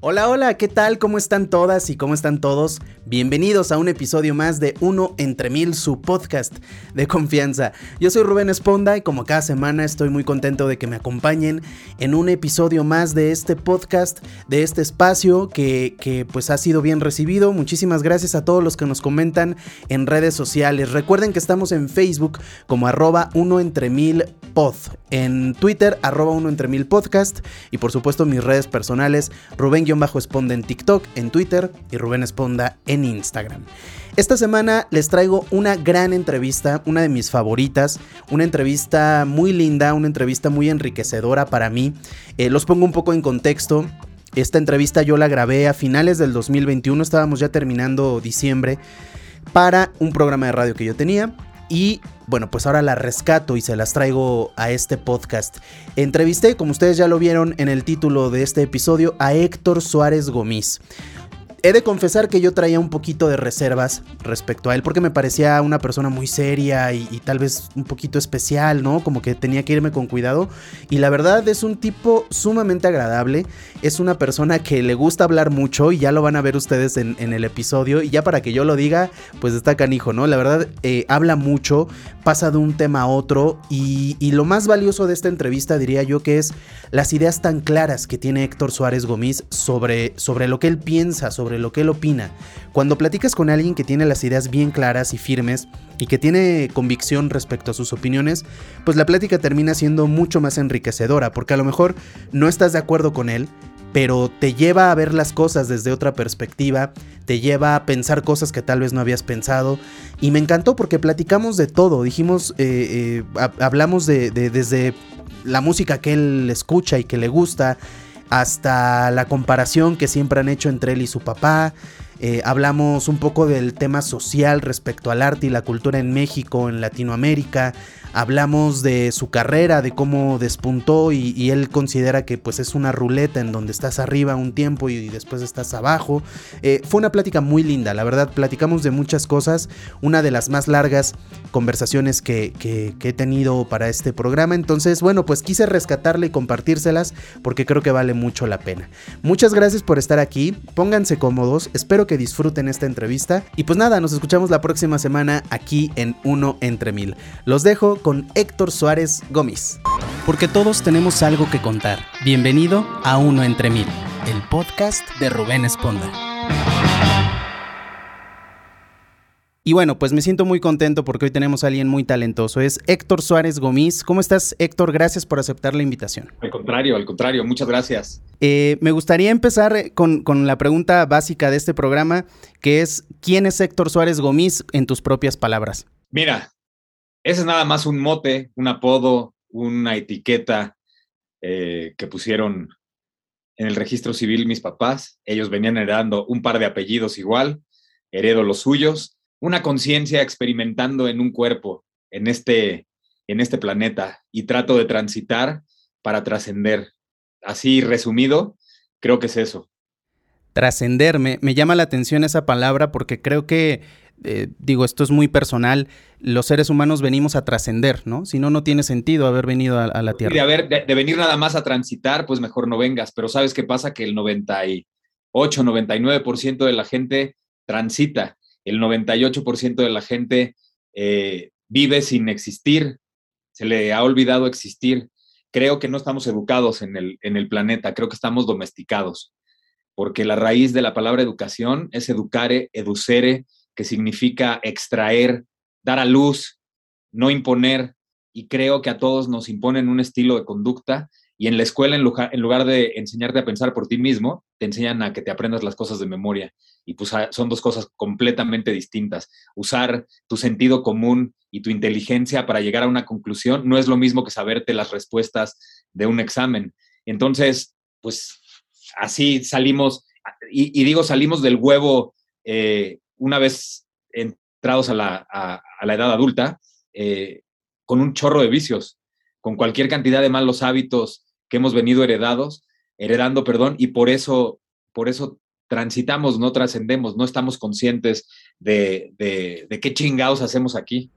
Hola, hola, ¿qué tal? ¿Cómo están todas y cómo están todos? Bienvenidos a un episodio más de Uno entre Mil, su podcast de confianza. Yo soy Rubén Esponda y como cada semana estoy muy contento de que me acompañen en un episodio más de este podcast, de este espacio que, que pues ha sido bien recibido. Muchísimas gracias a todos los que nos comentan en redes sociales. Recuerden que estamos en Facebook como arroba Uno entre Mil pod, en Twitter arroba Uno entre Mil podcast y por supuesto mis redes personales Rubén bajo esponda en TikTok, en Twitter y Rubén Esponda en Instagram. Esta semana les traigo una gran entrevista, una de mis favoritas, una entrevista muy linda, una entrevista muy enriquecedora para mí. Eh, los pongo un poco en contexto. Esta entrevista yo la grabé a finales del 2021, estábamos ya terminando diciembre, para un programa de radio que yo tenía. Y bueno, pues ahora la rescato y se las traigo a este podcast. Entrevisté, como ustedes ya lo vieron en el título de este episodio, a Héctor Suárez Gomis. He de confesar que yo traía un poquito de reservas respecto a él porque me parecía una persona muy seria y, tal vez un poquito especial, ¿no? Como que tenía que irme con cuidado. Y la verdad es un tipo sumamente agradable. Es una persona que le gusta hablar mucho y ya lo van a ver ustedes en, el episodio. Y ya para que yo lo diga, pues está canijo, ¿no? La verdad eh, habla mucho, pasa de un tema a otro. Y, y lo más valioso de esta entrevista diría yo que es las ideas tan claras que tiene Héctor Suárez Gómez sobre, sobre lo que él piensa, sobre sobre lo que él opina. Cuando platicas con alguien que tiene las ideas bien claras y firmes y que tiene convicción respecto a sus opiniones, pues la plática termina siendo mucho más enriquecedora, porque a lo mejor no estás de acuerdo con él, pero te lleva a ver las cosas desde otra perspectiva, te lleva a pensar cosas que tal vez no habías pensado. Y me encantó porque platicamos de todo, dijimos, eh, eh, hablamos de, desde la música que él escucha y que le gusta, hasta la comparación que siempre han hecho entre él y su papá. Eh, hablamos un poco del tema social respecto al arte y la cultura en México, en Latinoamérica hablamos de su carrera, de cómo despuntó y, él considera que pues es una ruleta en donde estás arriba un tiempo y, después estás abajo. Eh, fue una plática muy linda, la verdad, platicamos de muchas cosas, una de las más largas conversaciones que, que he tenido para este programa, entonces bueno, pues quise rescatarle y compartírselas porque creo que vale mucho la pena. Muchas gracias por estar aquí, pónganse cómodos, espero que disfruten esta entrevista y pues nada, nos escuchamos la próxima semana aquí en Uno entre Mil. Los dejo con Héctor Suárez Gómez. Porque todos tenemos algo que contar. Bienvenido a Uno entre Mil, el podcast de Rubén Esponda. Y bueno, pues me siento muy contento porque hoy tenemos a alguien muy talentoso. Es Héctor Suárez Gómez. ¿Cómo estás, Héctor? Gracias por aceptar la invitación. Al contrario, al contrario, muchas gracias. Eh, me gustaría empezar con, con, la pregunta básica de este programa, que es, ¿quién es Héctor Suárez Gómez en tus propias palabras? Mira, ese es nada más un mote, un apodo, una etiqueta eh, que pusieron en el registro civil mis papás. Ellos venían heredando un par de apellidos igual, heredo los suyos, una conciencia experimentando en un cuerpo, en este, en este planeta, y trato de transitar para trascender. Así resumido, creo que es eso. Trascender, me, me llama la atención esa palabra porque creo que eh, digo, esto es muy personal, los seres humanos venimos a trascender, ¿no? Si no, no tiene sentido haber venido a, la Tierra. De, de, venir nada más a transitar, pues mejor no vengas, pero ¿sabes qué pasa? Que el 98, 99% de la gente transita, el 98% de la gente eh, vive sin existir, se le ha olvidado existir. Creo que no estamos educados en el, en el planeta, creo que estamos domesticados, porque la raíz de la palabra educación es educare, educere, que significa extraer, dar a luz, no imponer, y creo que a todos nos imponen un estilo de conducta y en la escuela, en lugar, de enseñarte a pensar por ti mismo, te enseñan a que te aprendas las cosas de memoria. Y pues ah, son dos cosas completamente distintas. Usar tu sentido común y tu inteligencia para llegar a una conclusión no es lo mismo que saberte las respuestas de un examen. Entonces, pues así salimos, y, digo salimos del huevo eh, una vez entrados a la, edad adulta, eh, con un chorro de vicios, con cualquier cantidad de malos hábitos que hemos venido heredados, heredando, perdón, y por eso, por eso transitamos, no trascendemos, no estamos conscientes de, de qué chingados hacemos aquí.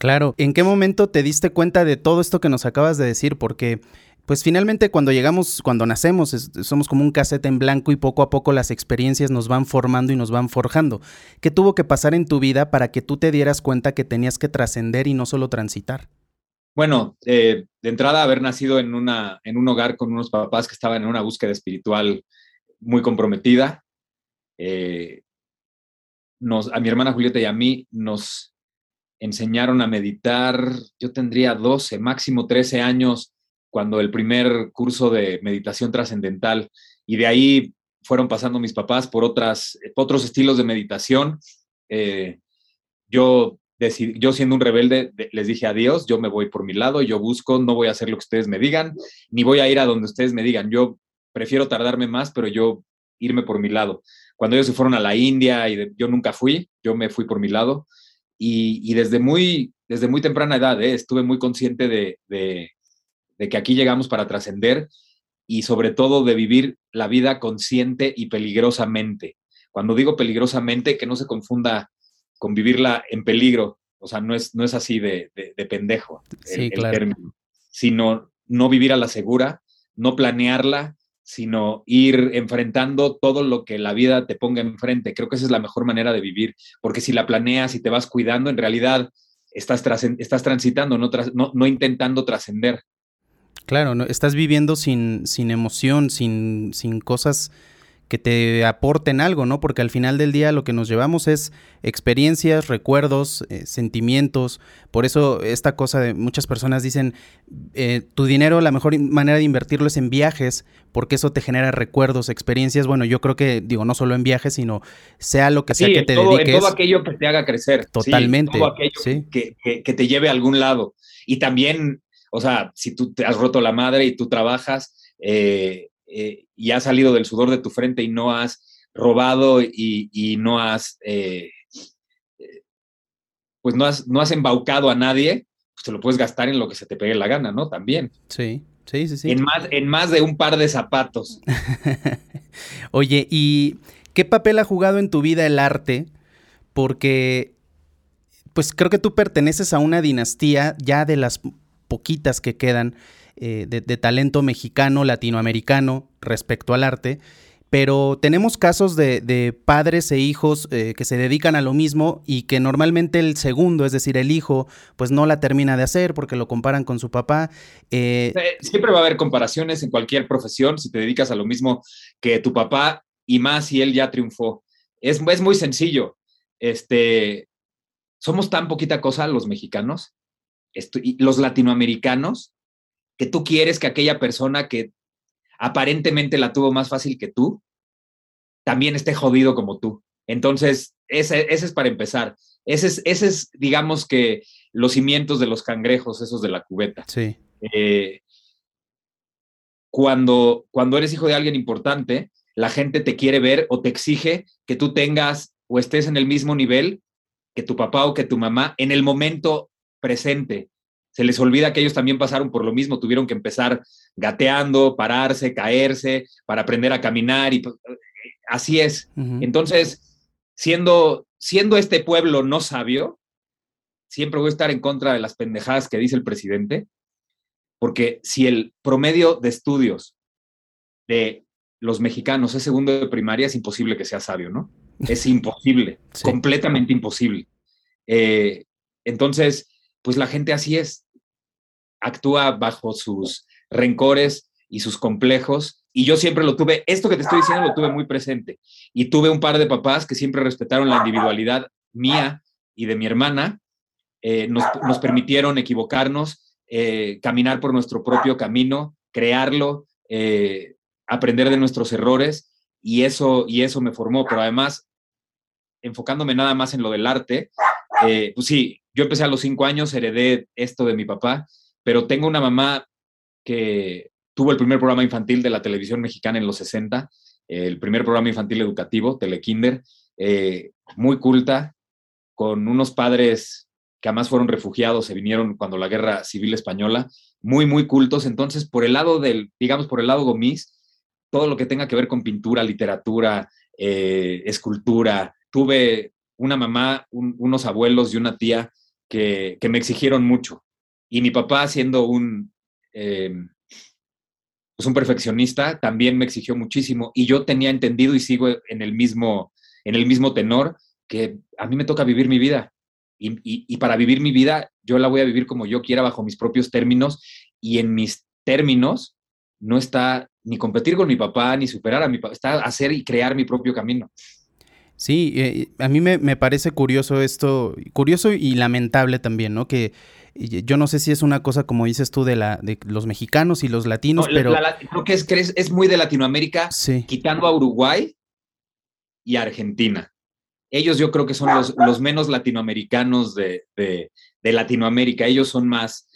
Claro, ¿en qué momento te diste cuenta de todo esto que nos acabas de decir? Porque pues finalmente cuando llegamos, cuando nacemos, somos como un cassette en blanco y poco a poco las experiencias nos van formando y nos van forjando. ¿Qué tuvo que pasar en tu vida para que tú te dieras cuenta que tenías que trascender y no solo transitar? Bueno, eh, de entrada haber nacido en, una, en un hogar con unos papás que estaban en una búsqueda espiritual muy comprometida. Eh, nos, a mi hermana Julieta y a mí nos enseñaron a meditar, yo tendría 12, máximo 13 años cuando el primer curso de meditación trascendental y de ahí fueron pasando mis papás por otras, otros estilos de meditación. Eh, yo, decidí, yo siendo un rebelde les dije adiós, yo me voy por mi lado, yo busco, no voy a hacer lo que ustedes me digan, ni voy a ir a donde ustedes me digan. Yo prefiero tardarme más, pero yo irme por mi lado. Cuando ellos se fueron a la India y yo nunca fui, yo me fui por mi lado y, desde, muy, desde muy temprana edad eh, estuve muy consciente de que aquí llegamos para trascender y sobre todo de vivir la vida consciente y peligrosamente. Cuando digo peligrosamente, que no se confunda con vivirla en peligro, o sea, no es, no es así de, pendejo el, término, sino no vivir a la segura, no planearla, sino ir enfrentando todo lo que la vida te ponga enfrente. Creo que esa es la mejor manera de vivir, porque si la planeas y te vas cuidando, en realidad estás, estás transitando, no, no, no intentando trascender. Claro, no, estás viviendo sin, sin emoción, sin, sin cosas que te aporten algo, ¿no? Porque al final del día lo que nos llevamos es experiencias, recuerdos, eh, sentimientos. Por eso esta cosa de muchas personas dicen, eh, tu dinero, la mejor manera de invertirlo es en viajes, porque eso te genera recuerdos, experiencias. Bueno, yo creo que, digo, no solo en viajes, sino sea lo que sea que te dediques. En todo aquello que te haga crecer. Totalmente. todo aquello que, que te lleve a algún lado. Y también o sea, si tú te has roto la madre y tú trabajas eh, eh, y has salido del sudor de tu frente y no has robado y, no has, eh, pues no has, no has embaucado a nadie, pues te lo puedes gastar en lo que se te pegue la gana, ¿no? También. Sí, sí, sí, sí. En más, en más de un par de zapatos. Oye, ¿y qué papel ha jugado en tu vida el arte? Porque pues creo que tú perteneces a una dinastía ya de las poquitas que quedan eh, de, talento mexicano, latinoamericano respecto al arte. Pero tenemos casos de, padres e hijos eh, que se dedican a lo mismo y que normalmente el segundo, es decir, el hijo, pues no la termina de hacer porque lo comparan con su papá. Eh, siempre va a haber comparaciones en cualquier profesión si te dedicas a lo mismo que tu papá y más si él ya triunfó. Es, es muy sencillo. Este, somos tan poquita cosa los mexicanos los latinoamericanos, que tú quieres que aquella persona que aparentemente la tuvo más fácil que tú, también esté jodido como tú. Entonces, ese, es para empezar. Ese es, ese es, digamos que, los cimientos de los cangrejos, esos de la cubeta. Sí. Eh, cuando, cuando eres hijo de alguien importante, la gente te quiere ver o te exige que tú tengas o estés en el mismo nivel que tu papá o que tu mamá en el momento presente. Se les olvida que ellos también pasaron por lo mismo, tuvieron que empezar gateando, pararse, caerse, para aprender a caminar y pues, así es. Entonces, siendo, siendo este pueblo no sabio, siempre voy a estar en contra de las pendejadas que dice el presidente, porque si el promedio de estudios de los mexicanos es segundo de primaria, es imposible que sea sabio, ¿no? Es imposible, completamente imposible. Eh, entonces, pues la gente así es, actúa bajo sus rencores y sus complejos. Y yo siempre lo tuve, esto que te estoy diciendo lo tuve muy presente. Y tuve un par de papás que siempre respetaron la individualidad mía y de mi hermana, eh, nos, permitieron equivocarnos, eh, caminar por nuestro propio camino, crearlo, eh, aprender de nuestros errores y eso, y eso me formó. Pero además, enfocándome nada más en lo del arte, pues sí, yo empecé a los cinco años, heredé esto de mi papá, pero tengo una mamá que tuvo el primer programa infantil de la televisión mexicana en los 60, el primer programa infantil educativo, Telekinder, eh, muy culta, con unos padres que además fueron refugiados, se vinieron cuando la guerra civil española, muy, muy cultos. Entonces, por el lado del, digamos, por el lado gomis, todo lo que tenga que ver con pintura, literatura, eh, escultura, tuve una mamá, unos abuelos y una tía que, me exigieron mucho. Y mi papá, siendo un, pues un perfeccionista, también me exigió muchísimo y yo tenía entendido y sigo en el mismo, en el mismo tenor que a mí me toca vivir mi vida. Y, y, para vivir mi vida, yo la voy a vivir como yo quiera, bajo mis propios términos, y en mis términos no está ni competir con mi papá, ni superar a mi papá, está hacer y crear mi propio camino. Sí, eh, a mí me, me, parece curioso esto, curioso y lamentable también, ¿no? Que yo no sé si es una cosa, como dices tú, de, la, de los mexicanos y los latinos, pero... creo que es, es, muy de Latinoamérica, quitando a Uruguay y Argentina. Ellos yo creo que son los, los menos latinoamericanos de, de, de, Latinoamérica. Ellos son más,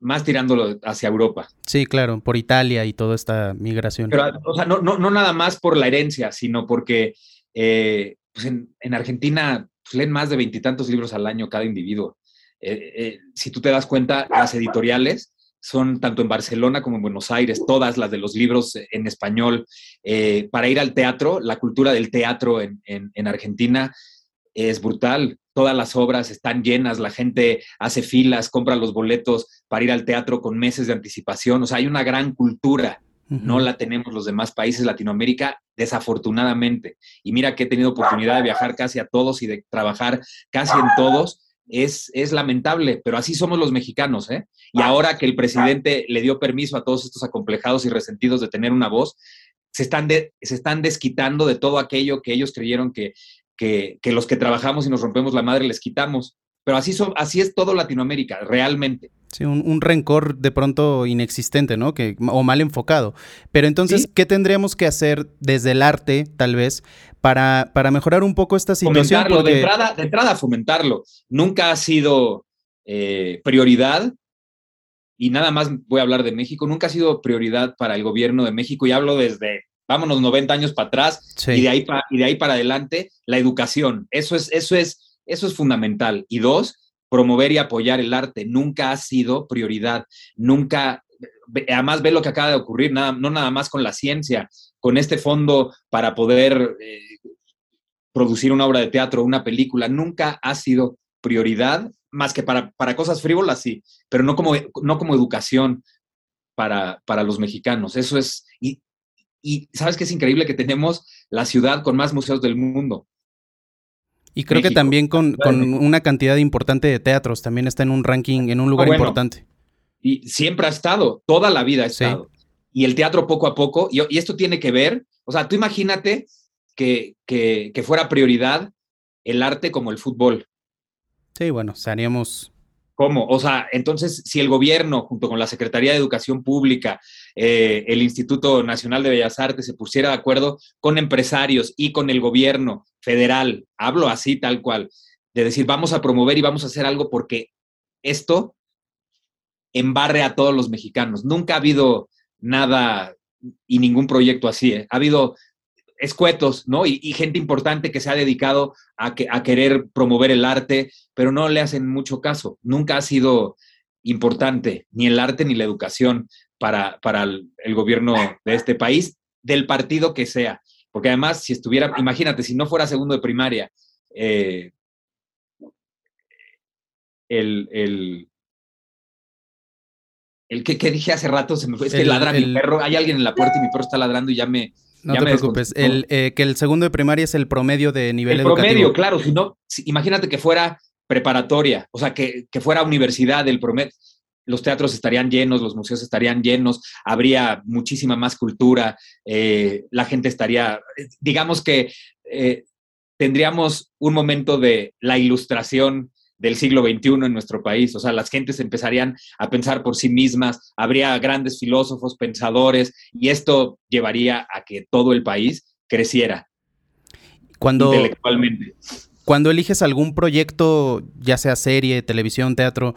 más tirándolo hacia Europa. Sí, claro, por Italia y toda esta migración. Pero, o sea, no, no, no nada más por la herencia, sino porque eh, pues en, Argentina pues, leen más de veintitantos libros al año cada individuo. Eh, eh, si tú te das cuenta, las editoriales son tanto en Barcelona como en Buenos Aires, todas las de los libros en español. para ir al teatro, la cultura del teatro en, en, Argentina es brutal. Todas las obras están llenas, la gente hace filas, compra los boletos para ir al teatro con meses de anticipación. O sea, hay una gran cultura no la tenemos los demás países Latinoamérica, desafortunadamente. Y mira que he tenido oportunidad de viajar casi a todos y de trabajar casi en todos. Es, es lamentable, pero así somos los mexicanos, ¿eh? Y ahora que el presidente le dio permiso a todos estos acomplejados y resentidos de tener una voz, se están, se están desquitando de todo aquello que ellos creyeron que, que, que los que trabajamos y nos rompemos la madre les quitamos. Pero así, son, así es todo Latinoamérica, realmente. Sí, un, rencor de pronto inexistente, ¿no? Que, o mal enfocado. Pero entonces, ¿qué tendríamos que hacer desde el arte, tal vez, para, para mejorar un poco esta situación? Fomentarlo, de, entrada, de entrada fomentarlo. Nunca ha sido eh, prioridad, y nada más voy a hablar de México, nunca ha sido prioridad para el gobierno de México, y hablo desde, vámonos, 90 años para atrás, y, de ahí y de ahí para adelante, la educación. Eso es, eso es eso es fundamental. Y dos, promover y apoyar el arte. Nunca ha sido prioridad. Nunca, además ve lo que acaba de ocurrir, nada, no nada más con la ciencia, con este fondo para poder eh, producir una obra de teatro, una película. Nunca ha sido prioridad, más que para, para cosas frívolas, sí, pero no como, no como educación para, para los mexicanos. Eso es, y, y sabes que es increíble que tenemos la ciudad con más museos del mundo. Y creo que también con, una cantidad importante de teatros, también está en un ranking, en un lugar ah, importante. Y siempre ha estado, toda la vida ha estado. Y el teatro poco a poco, y, esto tiene que ver, o sea, tú imagínate que, que, fuera prioridad el arte como el fútbol. Sí, bueno, seríamos ¿Cómo? O sea, entonces, si el gobierno, junto con la Secretaría de Educación Pública, eh, el Instituto Nacional de Bellas Artes, se pusiera de acuerdo con empresarios y con el gobierno federal, hablo así tal cual, de decir, vamos a promover y vamos a hacer algo porque esto embarre a todos los mexicanos. Nunca ha habido nada y ningún proyecto así. ¿eh? Ha habido escuetos, ¿no? Y, gente importante que se ha dedicado a, que, a querer promover el arte, pero no le hacen mucho caso. Nunca ha sido importante ni el arte ni la educación para, para el, gobierno de este país, del partido que sea. Porque además, si estuviera, imagínate, si no fuera segundo de primaria, eh, el, el, el que, dije hace rato, se me fue, es que ladra mi perro, hay alguien en la puerta y mi perro está ladrando y ya me, no te preocupes. El, eh, que el segundo de primaria es el promedio de nivel el promedio, claro. Si no, imagínate que fuera preparatoria, o sea, que, fuera universidad, el promedio. Los teatros estarían llenos, los museos estarían llenos, habría muchísima más cultura, eh, la gente estaría, digamos que eh, tendríamos un momento de la ilustración del siglo XXI en nuestro país. O sea, las gentes empezarían a pensar por sí mismas, habría grandes filósofos, pensadores, y esto llevaría a que todo el país creciera cuando, intelectualmente. Cuando eliges algún proyecto, ya sea serie, televisión, teatro,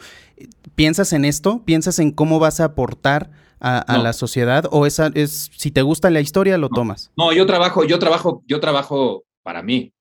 ¿piensas en esto? ¿Piensas en cómo vas a aportar a, la sociedad? ¿O esa es, si te gusta la historia, lo tomas? No, yo trabajo, yo trabajo, yo trabajo para mí.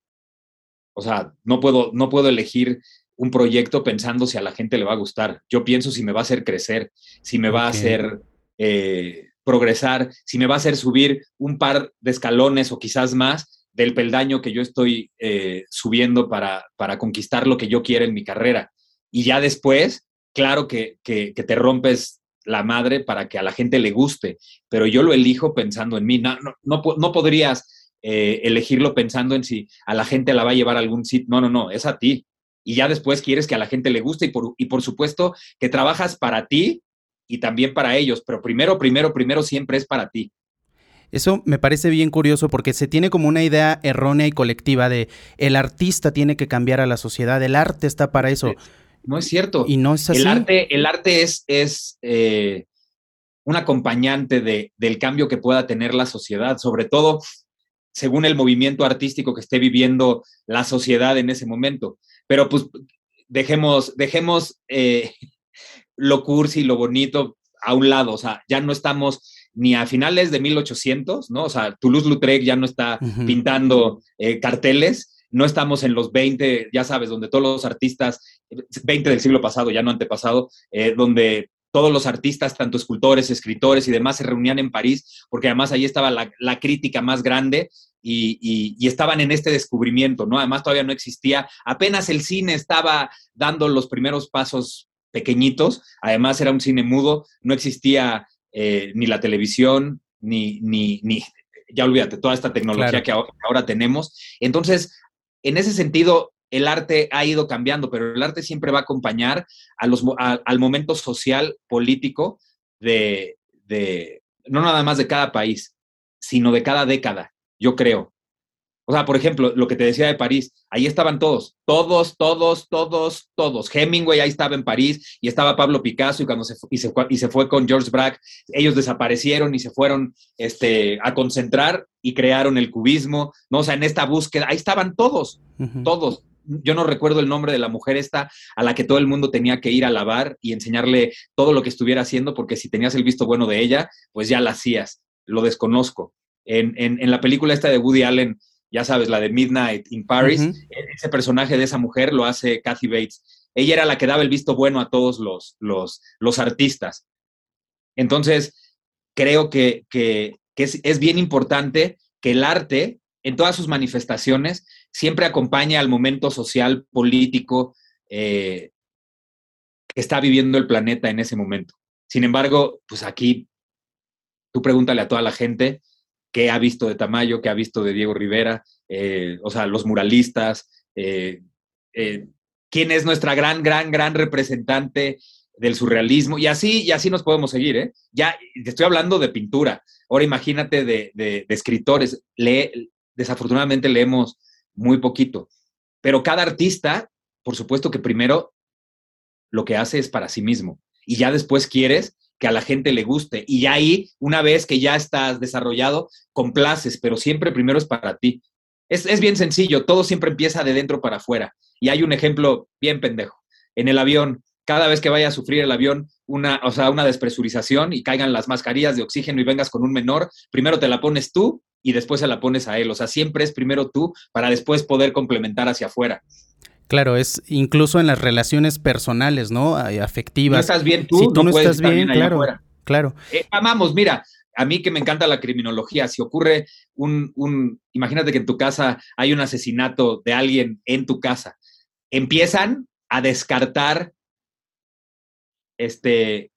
O sea, no puedo, no puedo elegir un proyecto pensando si a la gente le va a gustar. Yo pienso si me va a hacer crecer, si me va a hacer eh, progresar, si me va a hacer subir un par de escalones o quizás más del peldaño que yo estoy eh, subiendo para, para conquistar lo que yo quiero en mi carrera. Y ya después, claro que, que, te rompes la madre para que a la gente le guste, pero yo lo elijo pensando en mí. No, no, no, podrías eh, elegirlo pensando en si a la gente la va a llevar a algún sitio. No, no, no, es a ti. Y ya después quieres que a la gente le guste y por, y por supuesto que trabajas para ti y también para ellos, pero primero, primero, primero siempre es para ti. Eso me parece bien curioso porque se tiene como una idea errónea y colectiva de el artista tiene que cambiar a la sociedad, el arte está para eso. No es cierto. Y no es así. El arte, el arte es, es eh, un acompañante de, del cambio que pueda tener la sociedad, sobre todo según el movimiento artístico que esté viviendo la sociedad en ese momento. Pero pues dejemos, dejemos eh, lo cursi, lo bonito a un lado, o sea, ya no estamos ni a finales de 1800, ¿no? O sea, Toulouse-Lautrec ya no está pintando eh, carteles, no estamos en los 20, ya sabes, donde todos los artistas, 20 del siglo pasado, ya no antepasado, eh, donde todos los artistas, tanto escultores, escritores y demás, se reunían en París, porque además ahí estaba la, crítica más grande y, y, estaban en este descubrimiento, ¿no? Además todavía no existía, apenas el cine estaba dando los primeros pasos pequeñitos, además era un cine mudo, no existía eh, ni la televisión, ni, ni, ni, ya olvídate, toda esta tecnología que ahora, tenemos. Entonces, en ese sentido, el arte ha ido cambiando, pero el arte siempre va a acompañar a los, al momento social, político de, de, no nada más de cada país, sino de cada década, yo creo. O sea, por ejemplo, lo que te decía de París, ahí estaban todos, todos, todos, todos, todos. Hemingway ahí estaba en París y estaba Pablo Picasso y cuando se, y se, y se fue con George Braque, ellos desaparecieron y se fueron este, a concentrar y crearon el cubismo, ¿no? O sea, en esta búsqueda, ahí estaban todos, todos. Yo no recuerdo el nombre de la mujer esta a la que todo el mundo tenía que ir a lavar y enseñarle todo lo que estuviera haciendo, porque si tenías el visto bueno de ella, pues ya la hacías. Lo desconozco. En, en, en la película esta de Woody Allen, ya sabes, la de Midnight in Paris, ese personaje de esa mujer lo hace Kathy Bates. Ella era la que daba el visto bueno a todos los, los, los artistas. Entonces, creo que, que, es, bien importante que el arte, en todas sus manifestaciones, siempre acompañe al momento social, político eh, que está viviendo el planeta en ese momento. Sin embargo, pues aquí tú pregúntale a toda la gente qué ha visto de Tamayo, qué ha visto de Diego Rivera, eh, o sea, los muralistas, eh, eh, quién es nuestra gran, gran, gran representante del surrealismo, y así, y así nos podemos seguir, ¿eh? Ya estoy hablando de pintura, ahora imagínate de, escritores, desafortunadamente leemos muy poquito, pero cada artista, por supuesto que primero lo que hace es para sí mismo, y ya después quieres que a la gente le guste. Y ahí, una vez que ya estás desarrollado, complaces, pero siempre primero es para ti. Es, bien sencillo, todo siempre empieza de dentro para afuera. Y hay un ejemplo bien pendejo. En el avión, cada vez que vaya a sufrir el avión una, o sea, una despresurización y caigan las mascarillas de oxígeno y vengas con un menor, primero te la pones tú y después se la pones a él. O sea, siempre es primero tú para después poder complementar hacia afuera. Claro, es incluso en las relaciones personales, ¿no? Afectivas. No estás bien tú, si tú no, estás bien, claro, claro. Eh, amamos, mira, a mí que me encanta la criminología, si ocurre un, un, imagínate que en tu casa hay un asesinato de alguien en tu casa, empiezan a descartar este,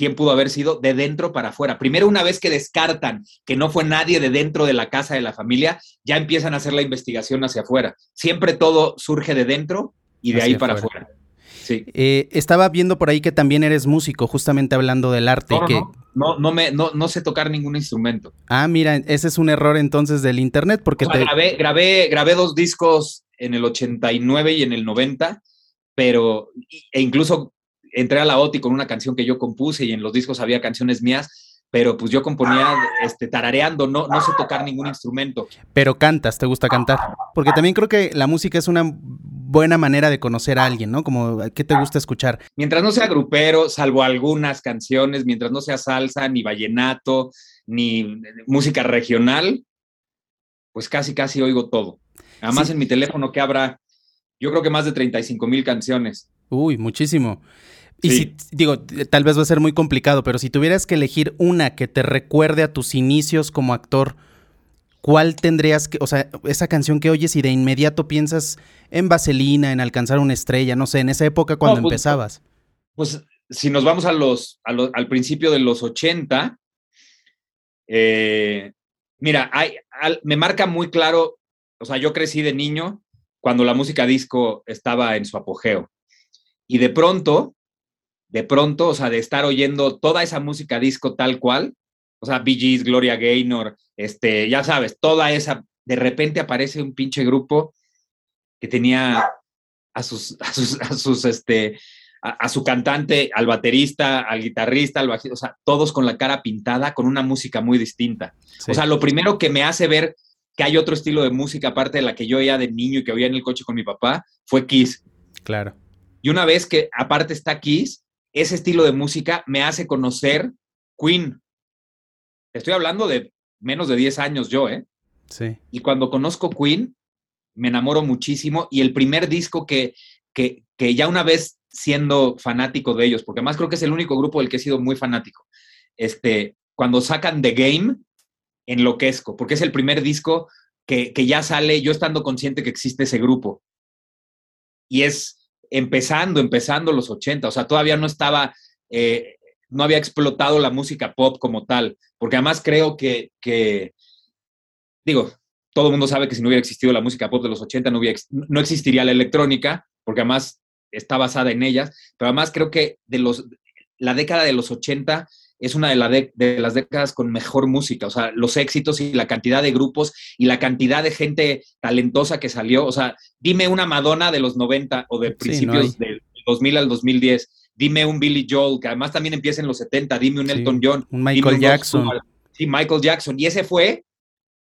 quién pudo haber sido de dentro para afuera. Primero, una vez que descartan que no fue nadie de dentro de la casa de la familia, ya empiezan a hacer la investigación hacia afuera. Siempre todo surge de dentro y de ahí para afuera. Sí. Eh, estaba viendo por ahí que también eres músico, justamente hablando del arte. No, que... no, no, me, no, no sé tocar ningún instrumento. Ah, mira, ese es un error entonces del internet porque te... grabé, grabé, grabé dos discos en el 89 y en el 90, pero e incluso entré a la OTI con una canción que yo compuse y en los discos había canciones mías, pero pues yo componía este, tarareando, no, no sé tocar ningún instrumento. Pero cantas, te gusta cantar. Porque también creo que la música es una buena manera de conocer a alguien, ¿no? Como, ¿qué te gusta escuchar? Mientras no sea grupero, salvo algunas canciones, mientras no sea salsa, ni vallenato, ni música regional, pues casi, casi oigo todo. Además en mi teléfono que habrá, yo creo que más de 35 mil canciones. Uy, muchísimo. Y si, digo, tal vez va a ser muy complicado, pero si tuvieras que elegir una que te recuerde a tus inicios como actor, ¿cuál tendrías que, o sea, esa canción que oyes y de inmediato piensas en Vaselina, en alcanzar una estrella, no sé, en esa época cuando pues, empezabas? Pues si nos vamos a los, al principio de los 80, eh, mira, hay, me marca muy claro, o sea, yo crecí de niño cuando la música disco estaba en su apogeo. Y de pronto, de pronto, o sea, de estar oyendo toda esa música disco tal cual, o sea, Bee Gees, Gloria Gaynor, este, ya sabes, toda esa, de repente aparece un pinche grupo que tenía a sus, a sus, a sus, este, a, su cantante, al baterista, al guitarrista, al bajista, o sea, todos con la cara pintada, con una música muy distinta. O sea, lo primero que me hace ver que hay otro estilo de música aparte de la que yo oía de niño y que oía en el coche con mi papá, fue Kiss. Claro. Y una vez que aparte está Kiss, ese estilo de música me hace conocer Queen. Estoy hablando de menos de 10 años yo, ¿eh? Sí. Y cuando conozco Queen, me enamoro muchísimo. Y el primer disco que, que, que ya una vez siendo fanático de ellos, porque además creo que es el único grupo del que he sido muy fanático. Este, cuando sacan The Game, enloquezco, porque es el primer disco que, ya sale yo estando consciente que existe ese grupo. Y es empezando, empezando los 80, o sea, todavía no estaba, eh, no había explotado la música pop como tal, porque además creo que, que digo, todo el mundo sabe que si no hubiera existido la música pop de los 80, no, hubiera, no existiría la electrónica, porque además está basada en ellas, pero además creo que de los, la década de los 80 es una de, de, las décadas con mejor música, o sea, los éxitos y la cantidad de grupos y la cantidad de gente talentosa que salió, o sea, dime una Madonna de los 90 o de principios del 2000 al 2010, dime un Billy Joel, que además también empieza en los 70, dime un Elton John, un Michael Jackson. sí, Michael Jackson, y ese fue,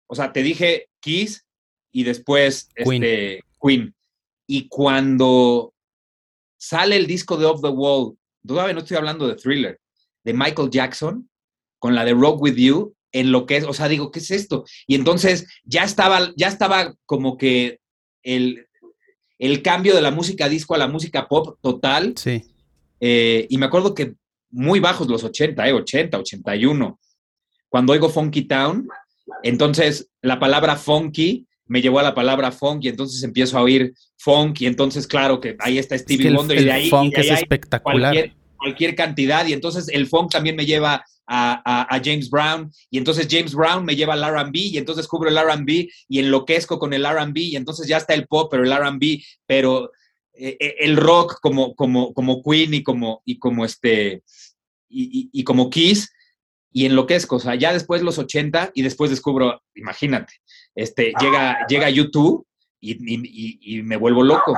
o sea, te dije Kiss y después Queen. Este, Queen. Y cuando sale el disco de Off the Wall, todavía no estoy hablando de Thriller, de Michael Jackson, con la de Rock With You, en lo que es, o sea, digo, ¿qué es esto? Y entonces ya estaba, ya estaba como que el, el cambio de la música disco a la música pop total. Sí. Eh, y me acuerdo que muy bajos los 80, eh, 80, 81. Cuando oigo Funky Town, entonces la palabra funky me llevó a la palabra funk y entonces empiezo a oír funk y entonces claro que ahí está Stevie Wonder y de ahí, funk es espectacular. Cualquier, cantidad y entonces el funk también me lleva a, James Brown y entonces James Brown me lleva al RB y entonces cubro el RB y enloquezco con el RB y entonces ya está el pop, pero el RB, pero eh, eh, el rock como, como, como Queen y como, y como este y, y como Kiss y enloquezco, o sea, ya después los 80 y después descubro, imagínate, este, llega, llega YouTube y, me vuelvo loco.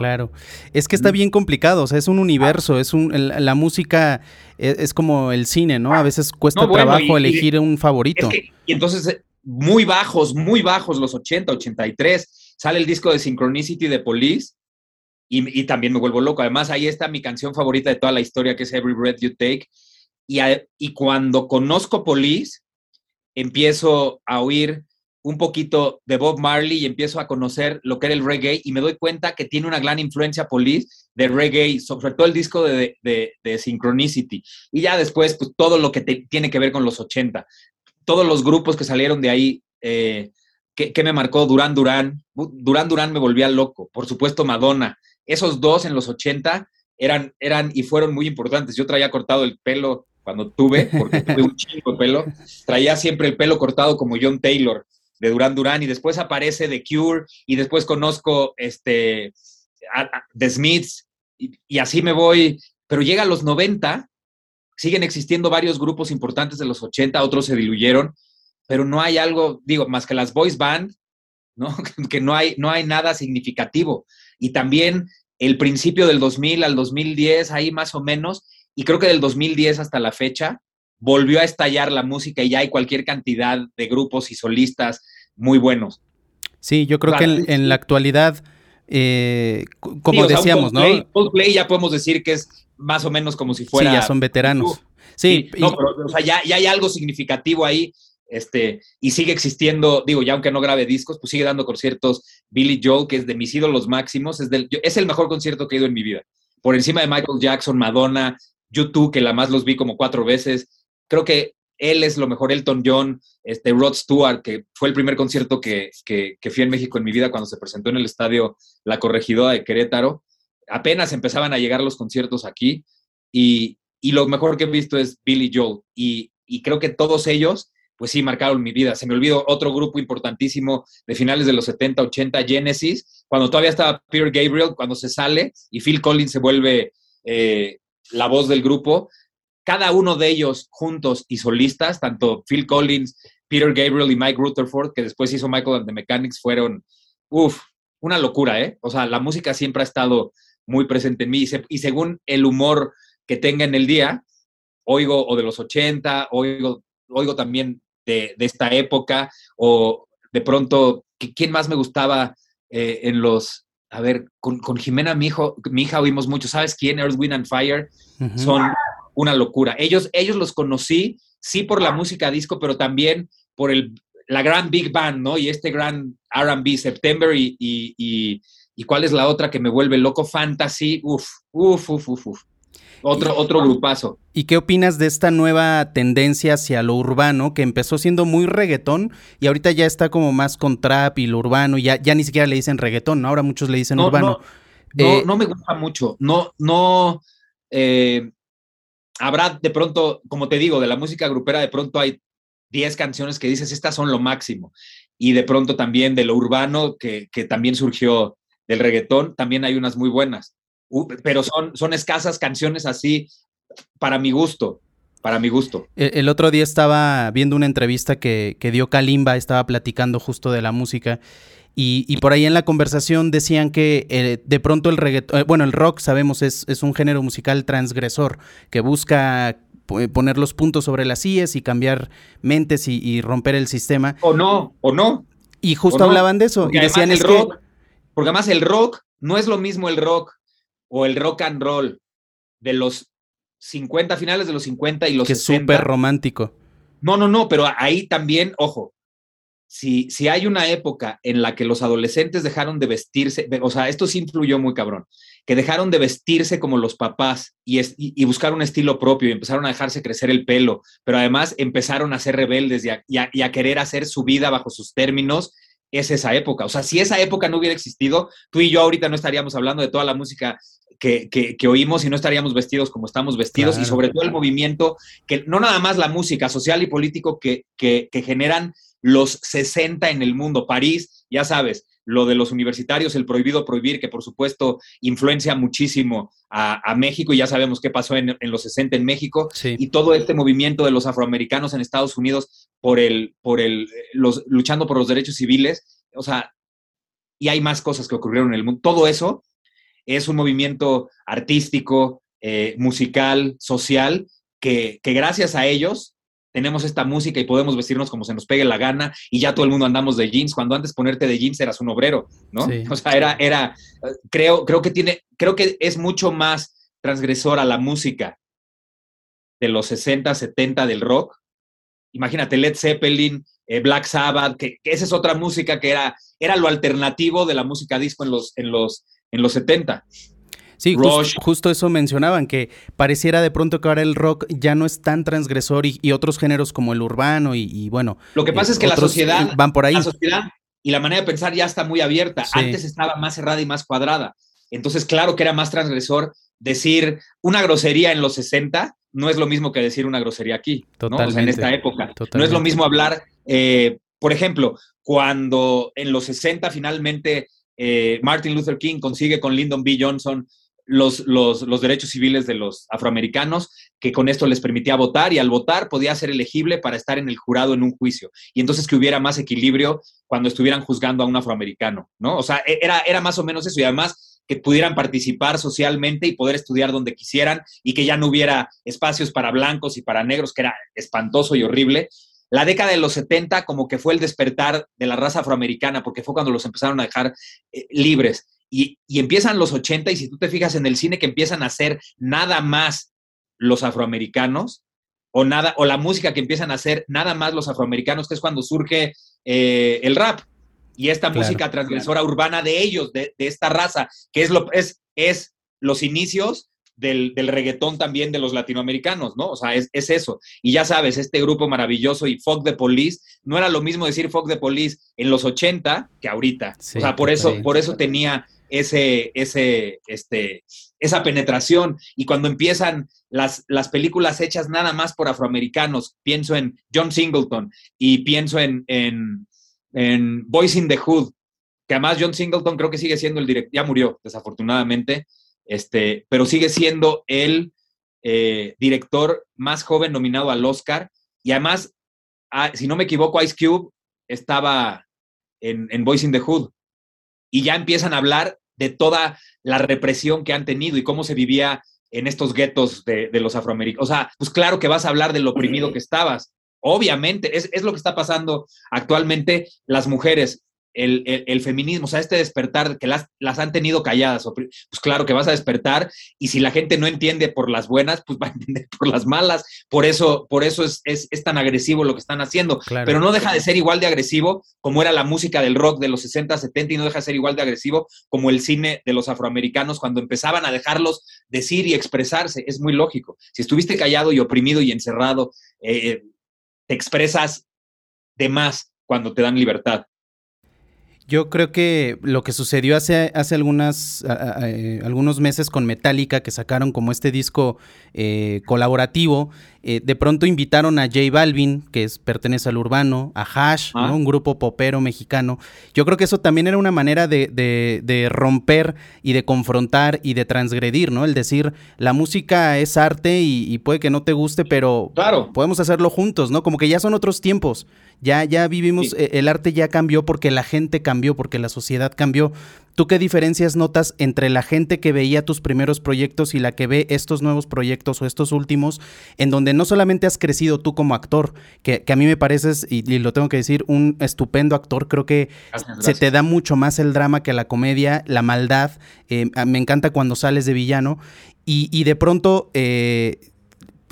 Claro, es que está bien complicado, o sea, es un universo, es un, la música e, es, como el cine, ¿no? A veces cuesta trabajo elegir un favorito. y entonces, eh, muy bajos, muy bajos, los 80, 83, sale el disco de Synchronicity de Police y, y también me vuelvo loco. Además, ahí está mi canción favorita de toda la historia, que es Every Breath You Take. Y, y cuando conozco Police, empiezo a oír un poquito de Bob Marley y empiezo a conocer lo que era el reggae y me doy cuenta que tiene una gran influencia Police de reggae, sobre todo el disco de, de, Synchronicity. Y ya después, pues todo lo que tiene que ver con los 80. Todos los grupos que salieron de ahí, eh, que, me marcó Durán Durán. Durán Durán me volvía loco. Por supuesto, Madonna. Esos dos en los 80 eran, eran y fueron muy importantes. Yo traía cortado el pelo cuando tuve, porque tuve un chingo de pelo. Traía siempre el pelo cortado como John Taylor de Duran Duran y después aparece The Cure y después conozco este, The Smiths y, así me voy, pero llega a los 90, siguen existiendo varios grupos importantes de los 80, otros se diluyeron, pero no hay algo, digo, más que las boys band, ¿no? que no hay, no hay nada significativo. Y también el principio del 2000 al 2010, ahí más o menos, y creo que del 2010 hasta la fecha, volvió a estallar la música y ya hay cualquier cantidad de grupos y solistas muy buenos. Sí, yo creo que en, la actualidad, eh, como decíamos, ¿no? Coldplay ya podemos decir que es más o menos como si fuera. Sí, ya son veteranos. Sí, no, pero o sea, ya, ya, hay algo significativo ahí. Este, y sigue existiendo, digo, ya aunque no grabe discos, pues sigue dando conciertos. Billy Joel, que es de mis ídolos máximos, es, del, es el mejor concierto que he ido en mi vida. Por encima de Michael Jackson, Madonna, YouTube, que la más los vi como cuatro veces creo que él es lo mejor, Elton John, este, Rod Stewart, que fue el primer concierto que, que, fui en México en mi vida cuando se presentó en el estadio La Corregidora de Querétaro. Apenas empezaban a llegar los conciertos aquí. y, y lo mejor que he visto es Billy Joel. Y, y creo que todos ellos, pues sí, marcaron mi vida. Se me olvidó otro grupo importantísimo de finales de los 70, 80, Genesis, cuando todavía estaba Peter Gabriel, cuando se sale y Phil Collins se vuelve eh, la voz del grupo. Cada uno de ellos juntos y solistas, tanto Phil Collins, Peter Gabriel y Mike Rutherford, que después hizo Michael and the Mechanics, fueron, uff, una locura, ¿eh? O sea, la música siempre ha estado muy presente en mí y, según el humor que tenga en el día, oigo o de los 80, oigo, oigo también de, esta época, o de pronto, ¿quién más me gustaba eh, en los, a ver, con, Jimena, mi, hijo, mi hija, oímos mucho, ¿sabes quién? Earth, Wind and Fire, son una locura. Ellos, ellos los conocí, sí por la música disco, pero también por el, la gran Big Band, ¿no? Y este gran RB, September y, y, y, cuál es la otra que me vuelve loco, Fantasy, uf, uf, uf, uf, uf. Otro, otro grupazo. ¿Y qué opinas de esta nueva tendencia hacia lo urbano que empezó siendo muy reggaetón y ahorita ya está como más con trap y lo urbano y ya, ya ni siquiera le dicen reggaetón, ahora muchos le dicen urbano? No, eh, no, me gusta mucho. No, no. Eh, habrá de pronto, como te digo, de la música grupera, de pronto hay 10 canciones que dices, estas son lo máximo. Y de pronto también de lo urbano, que, que también surgió del reggaetón, también hay unas muy buenas pero son, son escasas canciones así para mi gusto. Para mi gusto. El, otro día estaba viendo una entrevista que, dio Kalimba, estaba platicando justo de la música. Y, por ahí en la conversación decían que eh, de pronto el reggaetón, eh, bueno, el rock sabemos es, es un género musical transgresor que busca poner los puntos sobre las IES y cambiar mentes y, romper el sistema. O no, o no. Y justo hablaban de eso. y decían el rock, Porque además el rock no es lo mismo el rock o el rock and roll de los 50, finales de los 50 y los que 60. súper romántico. No, no, no, pero ahí también, ojo, si, si hay una época en la que los adolescentes dejaron de vestirse, o sea, esto sí influyó muy cabrón, que dejaron de vestirse como los papás y, y, buscar un estilo propio y empezaron a dejarse crecer el pelo, pero además empezaron a ser rebeldes y a querer hacer su vida bajo sus términos, es esa época. O sea, si esa época no hubiera existido, tú y yo ahorita no estaríamos hablando de toda la música que, oímos y no estaríamos vestidos como estamos vestidos y sobre todo el movimiento, que no nada más la música social y político que, que, generan los 60 en el mundo. París, ya sabes, lo de los universitarios, el prohibido prohibir, que por supuesto influencia muchísimo a, México, y ya sabemos qué pasó en, los 60 en México, y todo este movimiento de los afroamericanos en Estados Unidos por el, por el, los, luchando por los derechos civiles, o sea, y hay más cosas que ocurrieron en el mundo. Todo eso es un movimiento artístico, eh, musical, social, que, gracias a ellos tenemos esta música y podemos vestirnos como se nos pegue la gana y ya todo el mundo andamos de jeans, cuando antes ponerte de jeans eras un obrero, ¿no? O sea, era, era, creo, creo que tiene, creo que es mucho más transgresor a la música de los 60, 70 del rock. Imagínate Led Zeppelin, eh, Black Sabbath, que, esa es otra música que era, era lo alternativo de la música disco en los, en los, en los 70. Sí, justo eso mencionaban, que pareciera de pronto que ahora el rock ya no es tan transgresor y, otros géneros como el urbano y, bueno. Lo que pasa es que la sociedad, van por ahí. La sociedad y la manera de pensar ya está muy abierta. Antes estaba más cerrada y más cuadrada. Entonces, claro que era más transgresor decir una grosería en los 60 no es lo mismo que decir una grosería aquí, ¿no? en esta época. No es lo mismo hablar, eh, por ejemplo, cuando en los 60 finalmente eh, Martin Luther King consigue con Lyndon B. Johnson los, los, derechos civiles de los afroamericanos, que con esto les permitía votar y al votar podía ser elegible para estar en el jurado en un juicio. Y entonces que hubiera más equilibrio cuando estuvieran juzgando a un afroamericano, ¿no? O sea, e, era, era más o menos eso y además que pudieran participar socialmente y poder estudiar donde quisieran y que ya no hubiera espacios para blancos y para negros, que era espantoso y horrible la década de los 70 como que fue el despertar de la raza afroamericana, porque fue cuando los empezaron a dejar eh, libres. Y, empiezan los 80 y si tú te fijas en el cine que empiezan a hacer nada más los afroamericanos, o, nada, o la música que empiezan a hacer nada más los afroamericanos, que es cuando surge eh, el rap y esta música transgresora urbana de ellos, de, esta raza, que es, lo, es, es los inicios del, reggaetón también de los latinoamericanos, ¿no? O sea, es, eso. Y ya sabes, este grupo maravilloso y Fuck the Police, no era lo mismo decir Fuck the Police en los 80 que ahorita. o sea, por eso, por eso tenía ese, ese, este, esa penetración. Y cuando empiezan las, las películas hechas nada más por afroamericanos, pienso en John Singleton y pienso en, en, en Boys in the Hood, que además John Singleton creo que sigue siendo el director, ya murió desafortunadamente, este, pero sigue siendo el eh, director más joven nominado al Oscar. Y además, ah, si no me equivoco, Ice Cube estaba en, en Voice in the Hood. Y ya empiezan a hablar de toda la represión que han tenido y cómo se vivía en estos guetos de, los afroamericanos. O sea, pues claro que vas a hablar de lo oprimido que estabas. Obviamente, es, es, lo que está pasando actualmente. Las mujeres el, feminismo, o sea, este despertar que las, las han tenido calladas, pues claro que vas a despertar y si la gente no entiende por las buenas, pues va a entender por las malas, por eso, por eso es, tan agresivo lo que están haciendo, pero no deja de ser igual de agresivo como era la música del rock de los 60, 70 y no deja de ser igual de agresivo como el cine de los afroamericanos cuando empezaban a dejarlos decir y expresarse, es muy lógico. Si estuviste callado y oprimido y encerrado, eh, te expresas de más cuando te dan libertad. Yo creo que lo que sucedió hace, hace algunas, eh, algunos meses con Metallica, que sacaron como este disco eh, colaborativo, eh, de pronto invitaron a J Balvin, que es, pertenece al urbano, a Hash, ah. un grupo popero mexicano. Yo creo que eso también era una manera de, de, romper y de confrontar y de transgredir, ¿no? El decir, la música es arte y, puede que no te guste, pero claro. podemos hacerlo juntos, ¿no? Como que ya son otros tiempos. Ya, ya vivimos, eh, el arte ya cambió porque la gente cambió, porque la sociedad cambió. ¿Tú qué diferencias notas entre la gente que veía tus primeros proyectos y la que ve estos nuevos proyectos o estos últimos, en donde no solamente has crecido tú como actor, que, a mí me pareces, y, lo tengo que decir, un estupendo actor, creo que se te da mucho más el drama que la comedia, la maldad, eh, me encanta cuando sales de villano, y, de pronto... Eh,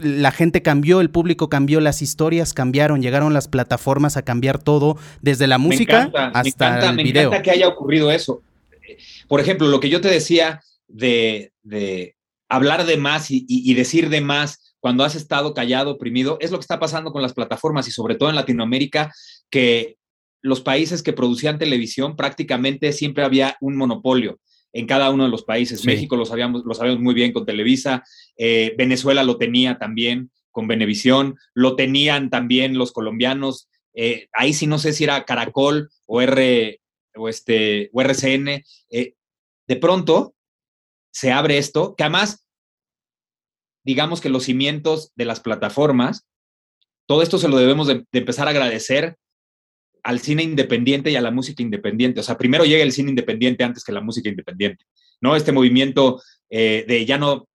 la gente cambió, el público cambió, las historias cambiaron, llegaron las plataformas a cambiar todo, desde la música hasta el video. Me encanta que haya ocurrido eso. Por ejemplo, lo que yo te decía de, hablar de más y, decir de más cuando has estado callado, oprimido, es lo que está pasando con las plataformas y sobre todo en Latinoamérica, que los países que producían televisión prácticamente siempre había un monopolio en cada uno de los países. México lo sabíamos, lo sabíamos muy bien con Televisa, eh, Venezuela lo tenía también con Venevisión, lo tenían también los colombianos. Eh, ahí sí no sé si era Caracol o, R, o, este, o RCN. Eh, de pronto se abre esto, que además, digamos que los cimientos de las plataformas, todo esto se lo debemos de empezar a agradecer al cine independiente y a la música independiente. O sea, primero llega el cine independiente antes que la música independiente, ¿no? Este movimiento eh, de ya no,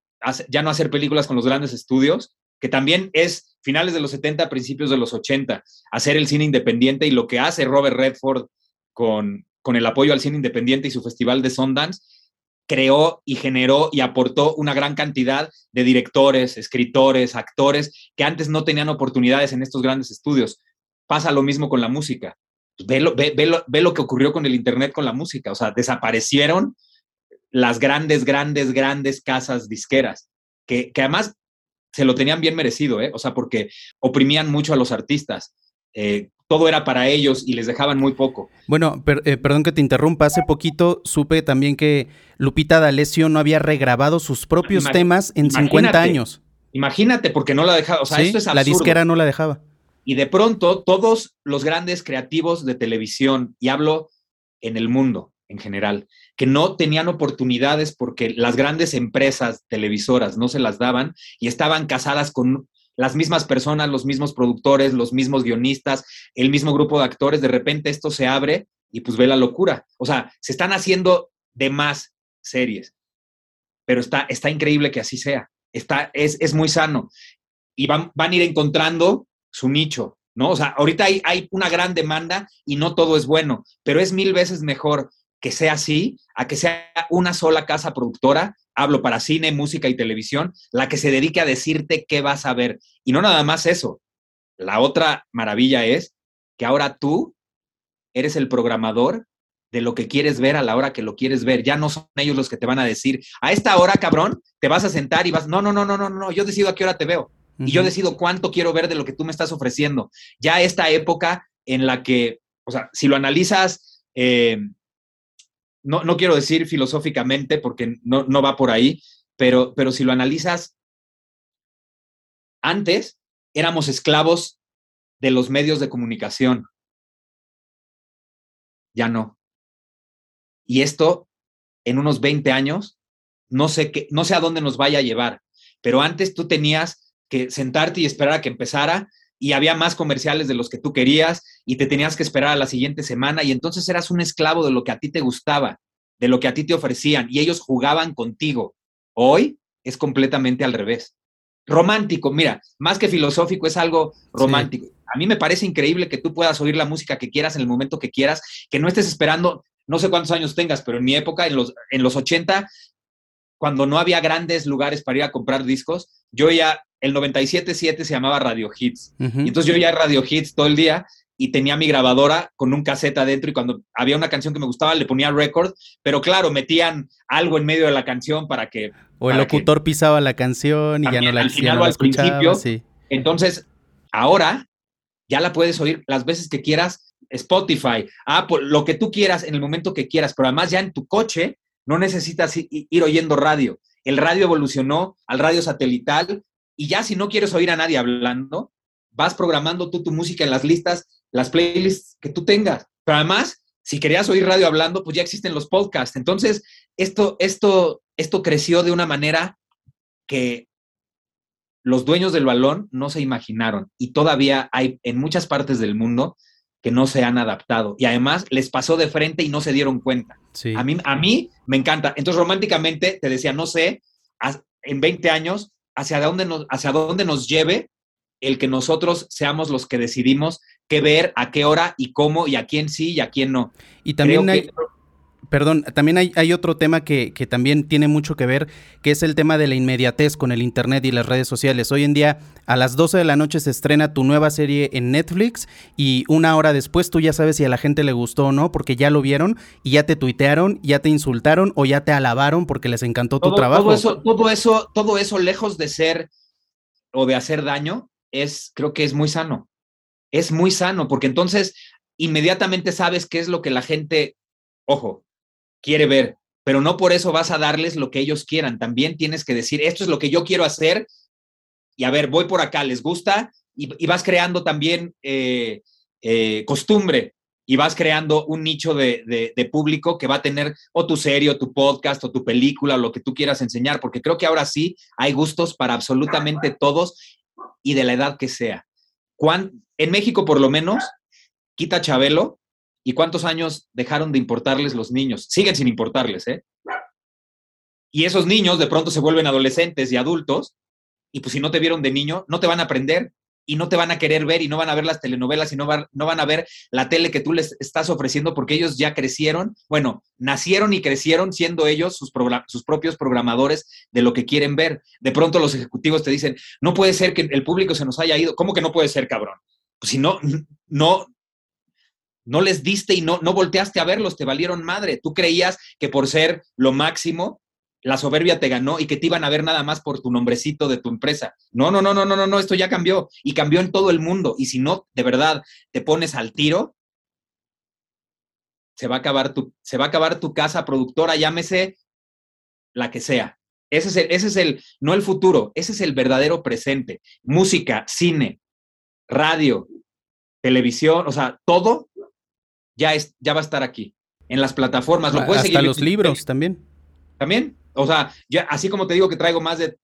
ya no hacer películas con los grandes estudios, que también es finales de los 70, principios de los 80, hacer el cine independiente y lo que hace Robert Redford con, con el apoyo al cine independiente y su festival de Sundance, creó y generó y aportó una gran cantidad de directores, escritores, actores que antes no tenían oportunidades en estos grandes estudios. Pasa lo mismo con la música. Pues, ve, lo, ve, lo, que ocurrió con el Internet, con la música. O sea, desaparecieron las grandes, grandes, grandes casas disqueras, que, además se lo tenían bien merecido, ¿eh? O sea, porque oprimían mucho a los artistas. Eh, todo era para ellos y les dejaban muy poco. Bueno, eh, perdón que te interrumpa, hace poquito supe también que Lupita D'Alessio no había regrabado sus propios temas en 50 años. Imagínate, porque no la dejaba, o sea, esto es absurdo. La disquera no la dejaba. Y de pronto todos los grandes creativos de televisión, y hablo en el mundo en general, que no tenían oportunidades porque las grandes empresas televisoras no se las daban y estaban casadas con las mismas personas, los mismos productores, los mismos guionistas, el mismo grupo de actores, de repente esto se abre y pues ve la locura. O sea, se están haciendo de más series, pero está, está increíble que así sea. Está, es, es muy sano. Y van, van a ir encontrando su nicho, ¿no? O sea, ahorita hay, hay una gran demanda y no todo es bueno, pero es mil veces mejor que sea así a que sea una sola casa productora, hablo para cine, música y televisión, la que se dedique a decirte qué vas a ver. Y no nada más eso. La otra maravilla es que ahora tú eres el programador de lo que quieres ver a la hora que lo quieres ver. Ya no son ellos los que te van a decir, a esta hora, cabrón, te vas a sentar y vas, no, no, no, no, no, no, yo decido a qué hora te veo. Y yo decido cuánto quiero ver de lo que tú me estás ofreciendo. Ya esta época en la que, o sea, si lo analizas, eh, no, no, quiero decir filosóficamente porque no, no va por ahí, pero, pero si lo analizas, antes éramos esclavos de los medios de comunicación. Ya no. Y esto, en unos 20 años, no sé, no sé a dónde nos vaya a llevar, pero antes tú tenías que sentarte y esperar a que empezara y había más comerciales de los que tú querías y te tenías que esperar a la siguiente semana y entonces eras un esclavo de lo que a ti te gustaba, de lo que a ti te ofrecían y ellos jugaban contigo. Hoy es completamente al revés. Romántico, mira, más que filosófico, es algo romántico. A mí me parece increíble que tú puedas oír la música que quieras en el momento que quieras, que no estés esperando no sé cuántos años tengas, pero en mi época, en los, en los 80, cuando no había grandes lugares para ir a comprar discos, yo ya, el 97.7 se llamaba Radio Hits. y entonces yo ya Radio Hits todo el día y tenía mi grabadora con un cassette adentro y cuando había una canción que me gustaba le ponía record, pero claro, metían algo en medio de la canción para que... O el locutor pisaba la canción y ya no la, al final o al principio. Entonces, ahora ya la puedes oír las veces que quieras Spotify, Apple, lo que tú quieras en el momento que quieras, pero además ya en tu coche no necesitas ir oyendo radio. El radio evolucionó al radio satelital y ya si no quieres oír a nadie hablando, vas programando tú tu música en las listas, las playlists que tú tengas. Pero además, si querías oír radio hablando, pues ya existen los podcasts. Entonces, esto, esto, esto creció de una manera que los dueños del balón no se imaginaron y todavía hay en muchas partes del mundo que no se han adaptado. Y además les pasó de frente y no se dieron cuenta. A, mí, a mí me encanta. Entonces, románticamente, te decía, no sé, en 20 años, hacia dónde, nos, hacia dónde nos lleve el que nosotros seamos los que decidimos qué ver, a qué hora y cómo, y a quién sí y a quién no. Y también hay, Perdón, también hay, hay otro tema que, que, también tiene mucho que ver, que es el tema de la inmediatez con el Internet y las redes sociales. Hoy en día, a las 12 de la noche se estrena tu nueva serie en Netflix y una hora después tú ya sabes si a la gente le gustó o no, porque ya lo vieron y ya te tuitearon, ya te insultaron o ya te alabaron porque les encantó tu trabajo. Todo eso, todo eso, todo eso, lejos de ser o de hacer daño, es, creo que es muy sano. Es muy sano, porque entonces inmediatamente sabes qué es lo que la gente, ojo, quiere ver, pero no por eso vas a darles lo que ellos quieran. También tienes que decir, esto es lo que yo quiero hacer y a ver, voy por acá, ¿les gusta? Y, vas creando también eh, eh, costumbre y vas creando un nicho de, público que va a tener o tu serie, o tu podcast, o tu película, lo que tú quieras enseñar, porque creo que ahora sí hay gustos para absolutamente todos y de la edad que sea. en México, por lo menos, quita Chabelo ¿Y cuántos años dejaron de importarles los niños? Siguen sin importarles, ¿eh? Y esos niños de pronto se vuelven adolescentes y adultos, y pues si no te vieron de niño, no te van a aprender y no te van a querer ver y no van a ver las telenovelas y no, no van a ver la tele que tú les estás ofreciendo porque ellos ya crecieron, bueno, nacieron y crecieron siendo ellos sus, sus propios programadores de lo que quieren ver. De pronto los ejecutivos te dicen, no puede ser que el público se nos haya ido. ¿Cómo que no puede ser, cabrón? Pues si no, no, no les diste y no, no volteaste a verlos, te valieron madre. Tú creías que por ser lo máximo, la soberbia te ganó y que te iban a ver nada más por tu nombrecito de tu empresa. No, no, no, no, no, no, no, esto ya cambió y cambió en todo el mundo. Y si no, de verdad, te pones al tiro, se va a acabar tu, se va a acabar tu casa productora, llámese la que sea. Ese es, el, ese es el, no el futuro, ese es el verdadero presente. Música, cine, radio, televisión, o sea, todo ya, es, ya va a estar aquí, en las plataformas. Lo puedes Hasta los libros también. También, o sea, ya, así como te digo que traigo más de,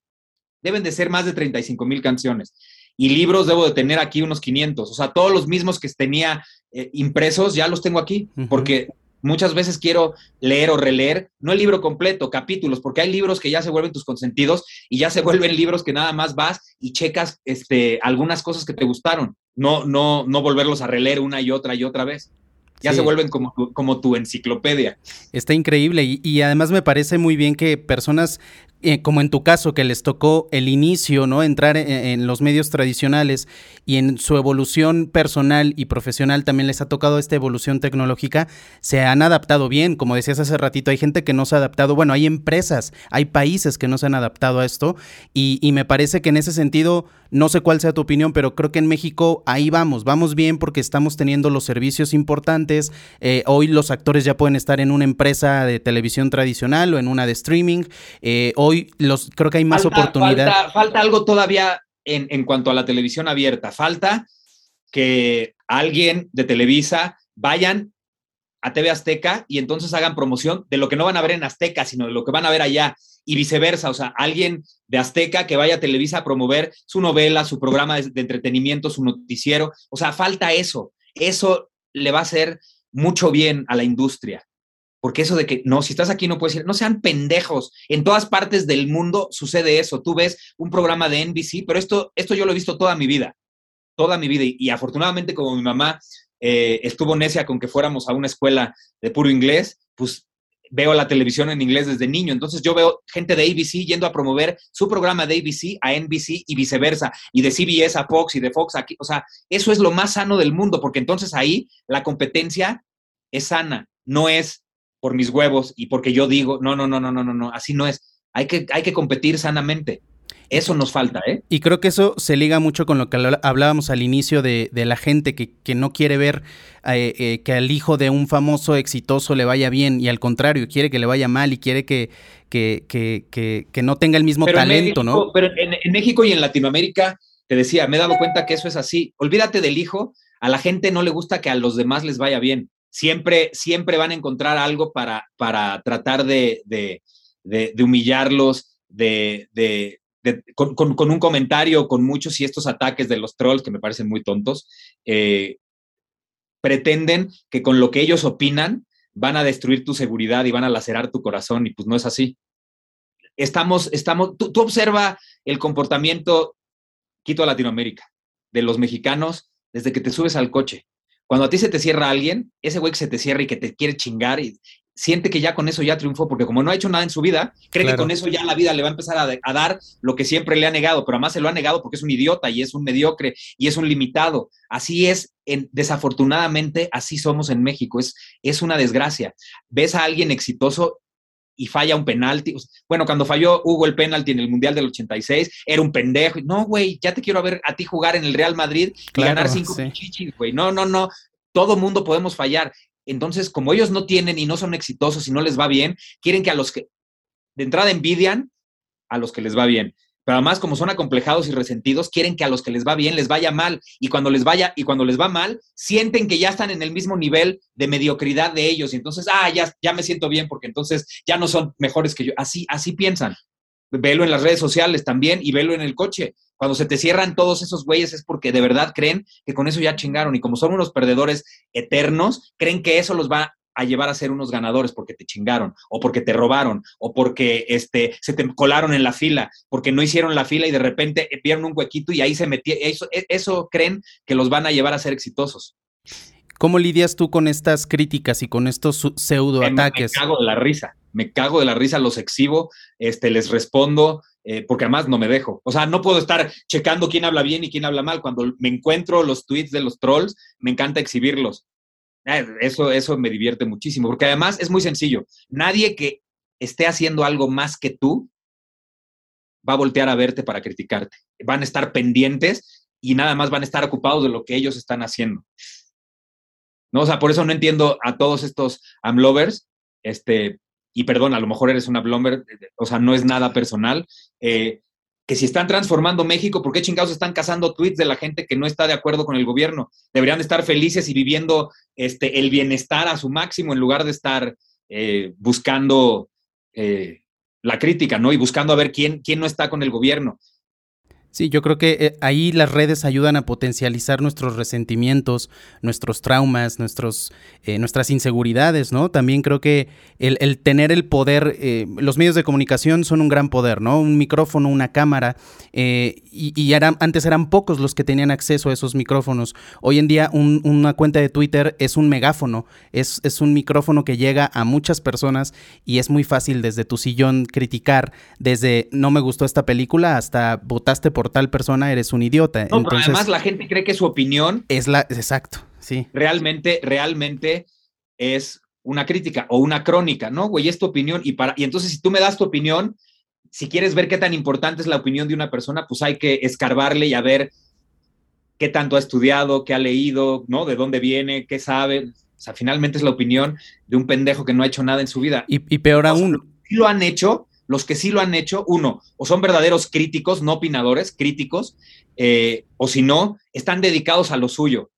deben de ser más de 35 mil canciones. Y libros debo de tener aquí unos 500. O sea, todos los mismos que tenía eh, impresos ya los tengo aquí, porque muchas veces quiero leer o releer, no el libro completo, capítulos, porque hay libros que ya se vuelven tus consentidos y ya se vuelven libros que nada más vas y checas este, algunas cosas que te gustaron, no, no, no volverlos a releer una y otra y otra vez. Ya se vuelven como tu, como tu enciclopedia. Está increíble y, y, además me parece muy bien que personas eh, como en tu caso, que les tocó el inicio, ¿no? Entrar en, los medios tradicionales y en su evolución personal y profesional también les ha tocado esta evolución tecnológica, se han adaptado bien. Como decías hace ratito, hay gente que no se ha adaptado. Bueno, hay empresas, hay países que no se han adaptado a esto y, me parece que en ese sentido, no sé cuál sea tu opinión, pero creo que en México ahí vamos, vamos bien porque estamos teniendo los servicios importantes. Eh, hoy los actores ya pueden estar en una empresa de televisión tradicional o en una de streaming. Eh, hoy los, creo que hay más oportunidad. Falta, algo todavía en, en cuanto a la televisión abierta. Falta que alguien de Televisa vayan a TV Azteca y entonces hagan promoción de lo que no van a ver en Azteca, sino de lo que van a ver allá y viceversa. O sea, alguien de Azteca que vaya a Televisa a promover su novela, su programa de, entretenimiento, su noticiero. O sea, falta eso. Eso le va a hacer mucho bien a la industria. Porque eso de que, no, si estás aquí no puedes ir, no sean pendejos. En todas partes del mundo sucede eso. Tú ves un programa de NBC, pero esto, esto yo lo he visto toda mi vida, toda mi vida. Y, afortunadamente como mi mamá eh, estuvo necia con que fuéramos a una escuela de puro inglés, pues veo la televisión en inglés desde niño. Entonces yo veo gente de ABC yendo a promover su programa de ABC a NBC y viceversa, y de CBS a Fox y de Fox aquí. O sea, eso es lo más sano del mundo, porque entonces ahí la competencia es sana, no es por mis huevos y porque yo digo, no, no, no, no, no, no, no, así no es. Hay que, hay que competir sanamente. Eso nos falta, ¿eh? Y creo que eso se liga mucho con lo que hablábamos al inicio de, la gente que, que, no quiere ver eh, eh, que al hijo de un famoso exitoso le vaya bien y al contrario, quiere que le vaya mal y quiere que, que, que, que no tenga el mismo talento, ¿no? Pero en, en México y en Latinoamérica, te decía, me he dado cuenta que eso es así. Olvídate del hijo, a la gente no le gusta que a los demás les vaya bien siempre, siempre van a encontrar algo para, para tratar de, humillarlos, de, con, un comentario, con muchos y estos ataques de los trolls que me parecen muy tontos, eh, pretenden que con lo que ellos opinan van a destruir tu seguridad y van a lacerar tu corazón y pues no es así. Estamos, estamos, tú, tú observa el comportamiento, quito a Latinoamérica, de los mexicanos desde que te subes al coche. Cuando a ti se te cierra alguien, ese güey que se te cierra y que te quiere chingar y siente que ya con eso ya triunfó, porque como no ha hecho nada en su vida, cree que con eso ya la vida le va a empezar a, dar lo que siempre le ha negado, pero además se lo ha negado porque es un idiota y es un mediocre y es un limitado. Así es, desafortunadamente, así somos en México, es, es una desgracia. Ves a alguien exitoso y falla un penalti. Bueno, cuando falló Hugo el penalti en el Mundial del 86, era un pendejo. No, güey, ya te quiero ver a ti jugar en el Real Madrid y ganar cinco sí. güey. No, no, no. Todo mundo podemos fallar. Entonces, como ellos no tienen y no son exitosos y no les va bien, quieren que a los que de entrada envidian a los que les va bien. Pero además, como son acomplejados y resentidos, quieren que a los que les va bien les vaya mal. Y cuando les vaya, y cuando les va mal, sienten que ya están en el mismo nivel de mediocridad de ellos. Y entonces, ah, ya, ya me siento bien, porque entonces ya no son mejores que yo. Así, así piensan. Velo en las redes sociales también y velo en el coche. Cuando se te cierran todos esos güeyes es porque de verdad creen que con eso ya chingaron. Y como son unos perdedores eternos, creen que eso los va a llevar a ser unos ganadores porque te chingaron, o porque te robaron, o porque este, se te colaron en la fila, porque no hicieron la fila y de repente vieron un huequito y ahí se metieron. Eso, e, eso creen que los van a llevar a ser exitosos. ¿Cómo lidias tú con estas críticas y con estos pseudo ataques? Me, cago de la risa, me cago de la risa, los exhibo, este, les respondo, eh, porque además no me dejo. O sea, no puedo estar checando quién habla bien y quién habla mal. Cuando me encuentro los tweets de los trolls, me encanta exhibirlos. Eh, eso, eso me divierte muchísimo, porque además es muy sencillo. Nadie que esté haciendo algo más que tú va a voltear a verte para criticarte. Van a estar pendientes y nada más van a estar ocupados de lo que ellos están haciendo. ¿No? O sea, por eso no entiendo a todos estos amlovers, este, y perdón, a lo mejor eres un amlover, o sea, no es nada personal, eh, que si están transformando México, ¿por qué chingados están cazando tweets de la gente que no está de acuerdo con el gobierno? Deberían estar felices y viviendo este, el bienestar a su máximo en lugar de estar eh, buscando eh, la crítica, ¿no? Y buscando a ver quién, quién no está con el gobierno. Sí, yo creo que eh, ahí las redes ayudan a potencializar nuestros resentimientos, nuestros traumas, nuestros, eh, nuestras inseguridades, ¿no? También creo que el, tener el poder, eh, los medios de comunicación son un gran poder, ¿no? Un micrófono, una cámara, y, antes eran pocos los que tenían acceso a esos micrófonos. Hoy en día una cuenta de Twitter es un megáfono, es, es un micrófono que llega a muchas personas y es muy fácil desde tu sillón criticar, desde no me gustó esta película hasta votaste por por tal persona eres un idiota. No, pero además la gente cree que su opinión es la exacto, sí. Realmente, realmente es una crítica o una crónica, ¿no? Güey, es tu opinión y para y entonces si tú me das tu opinión, si quieres ver qué tan importante es la opinión de una persona, pues hay que escarbarle y a ver qué tanto ha estudiado, qué ha leído, ¿no? De dónde viene, qué sabe. O sea, finalmente es la opinión de un pendejo que no ha hecho nada en su vida. Y, peor aún. Lo han hecho, los que sí lo han hecho, uno, o son verdaderos críticos, no opinadores, críticos, eh, o si no, están dedicados a lo suyo.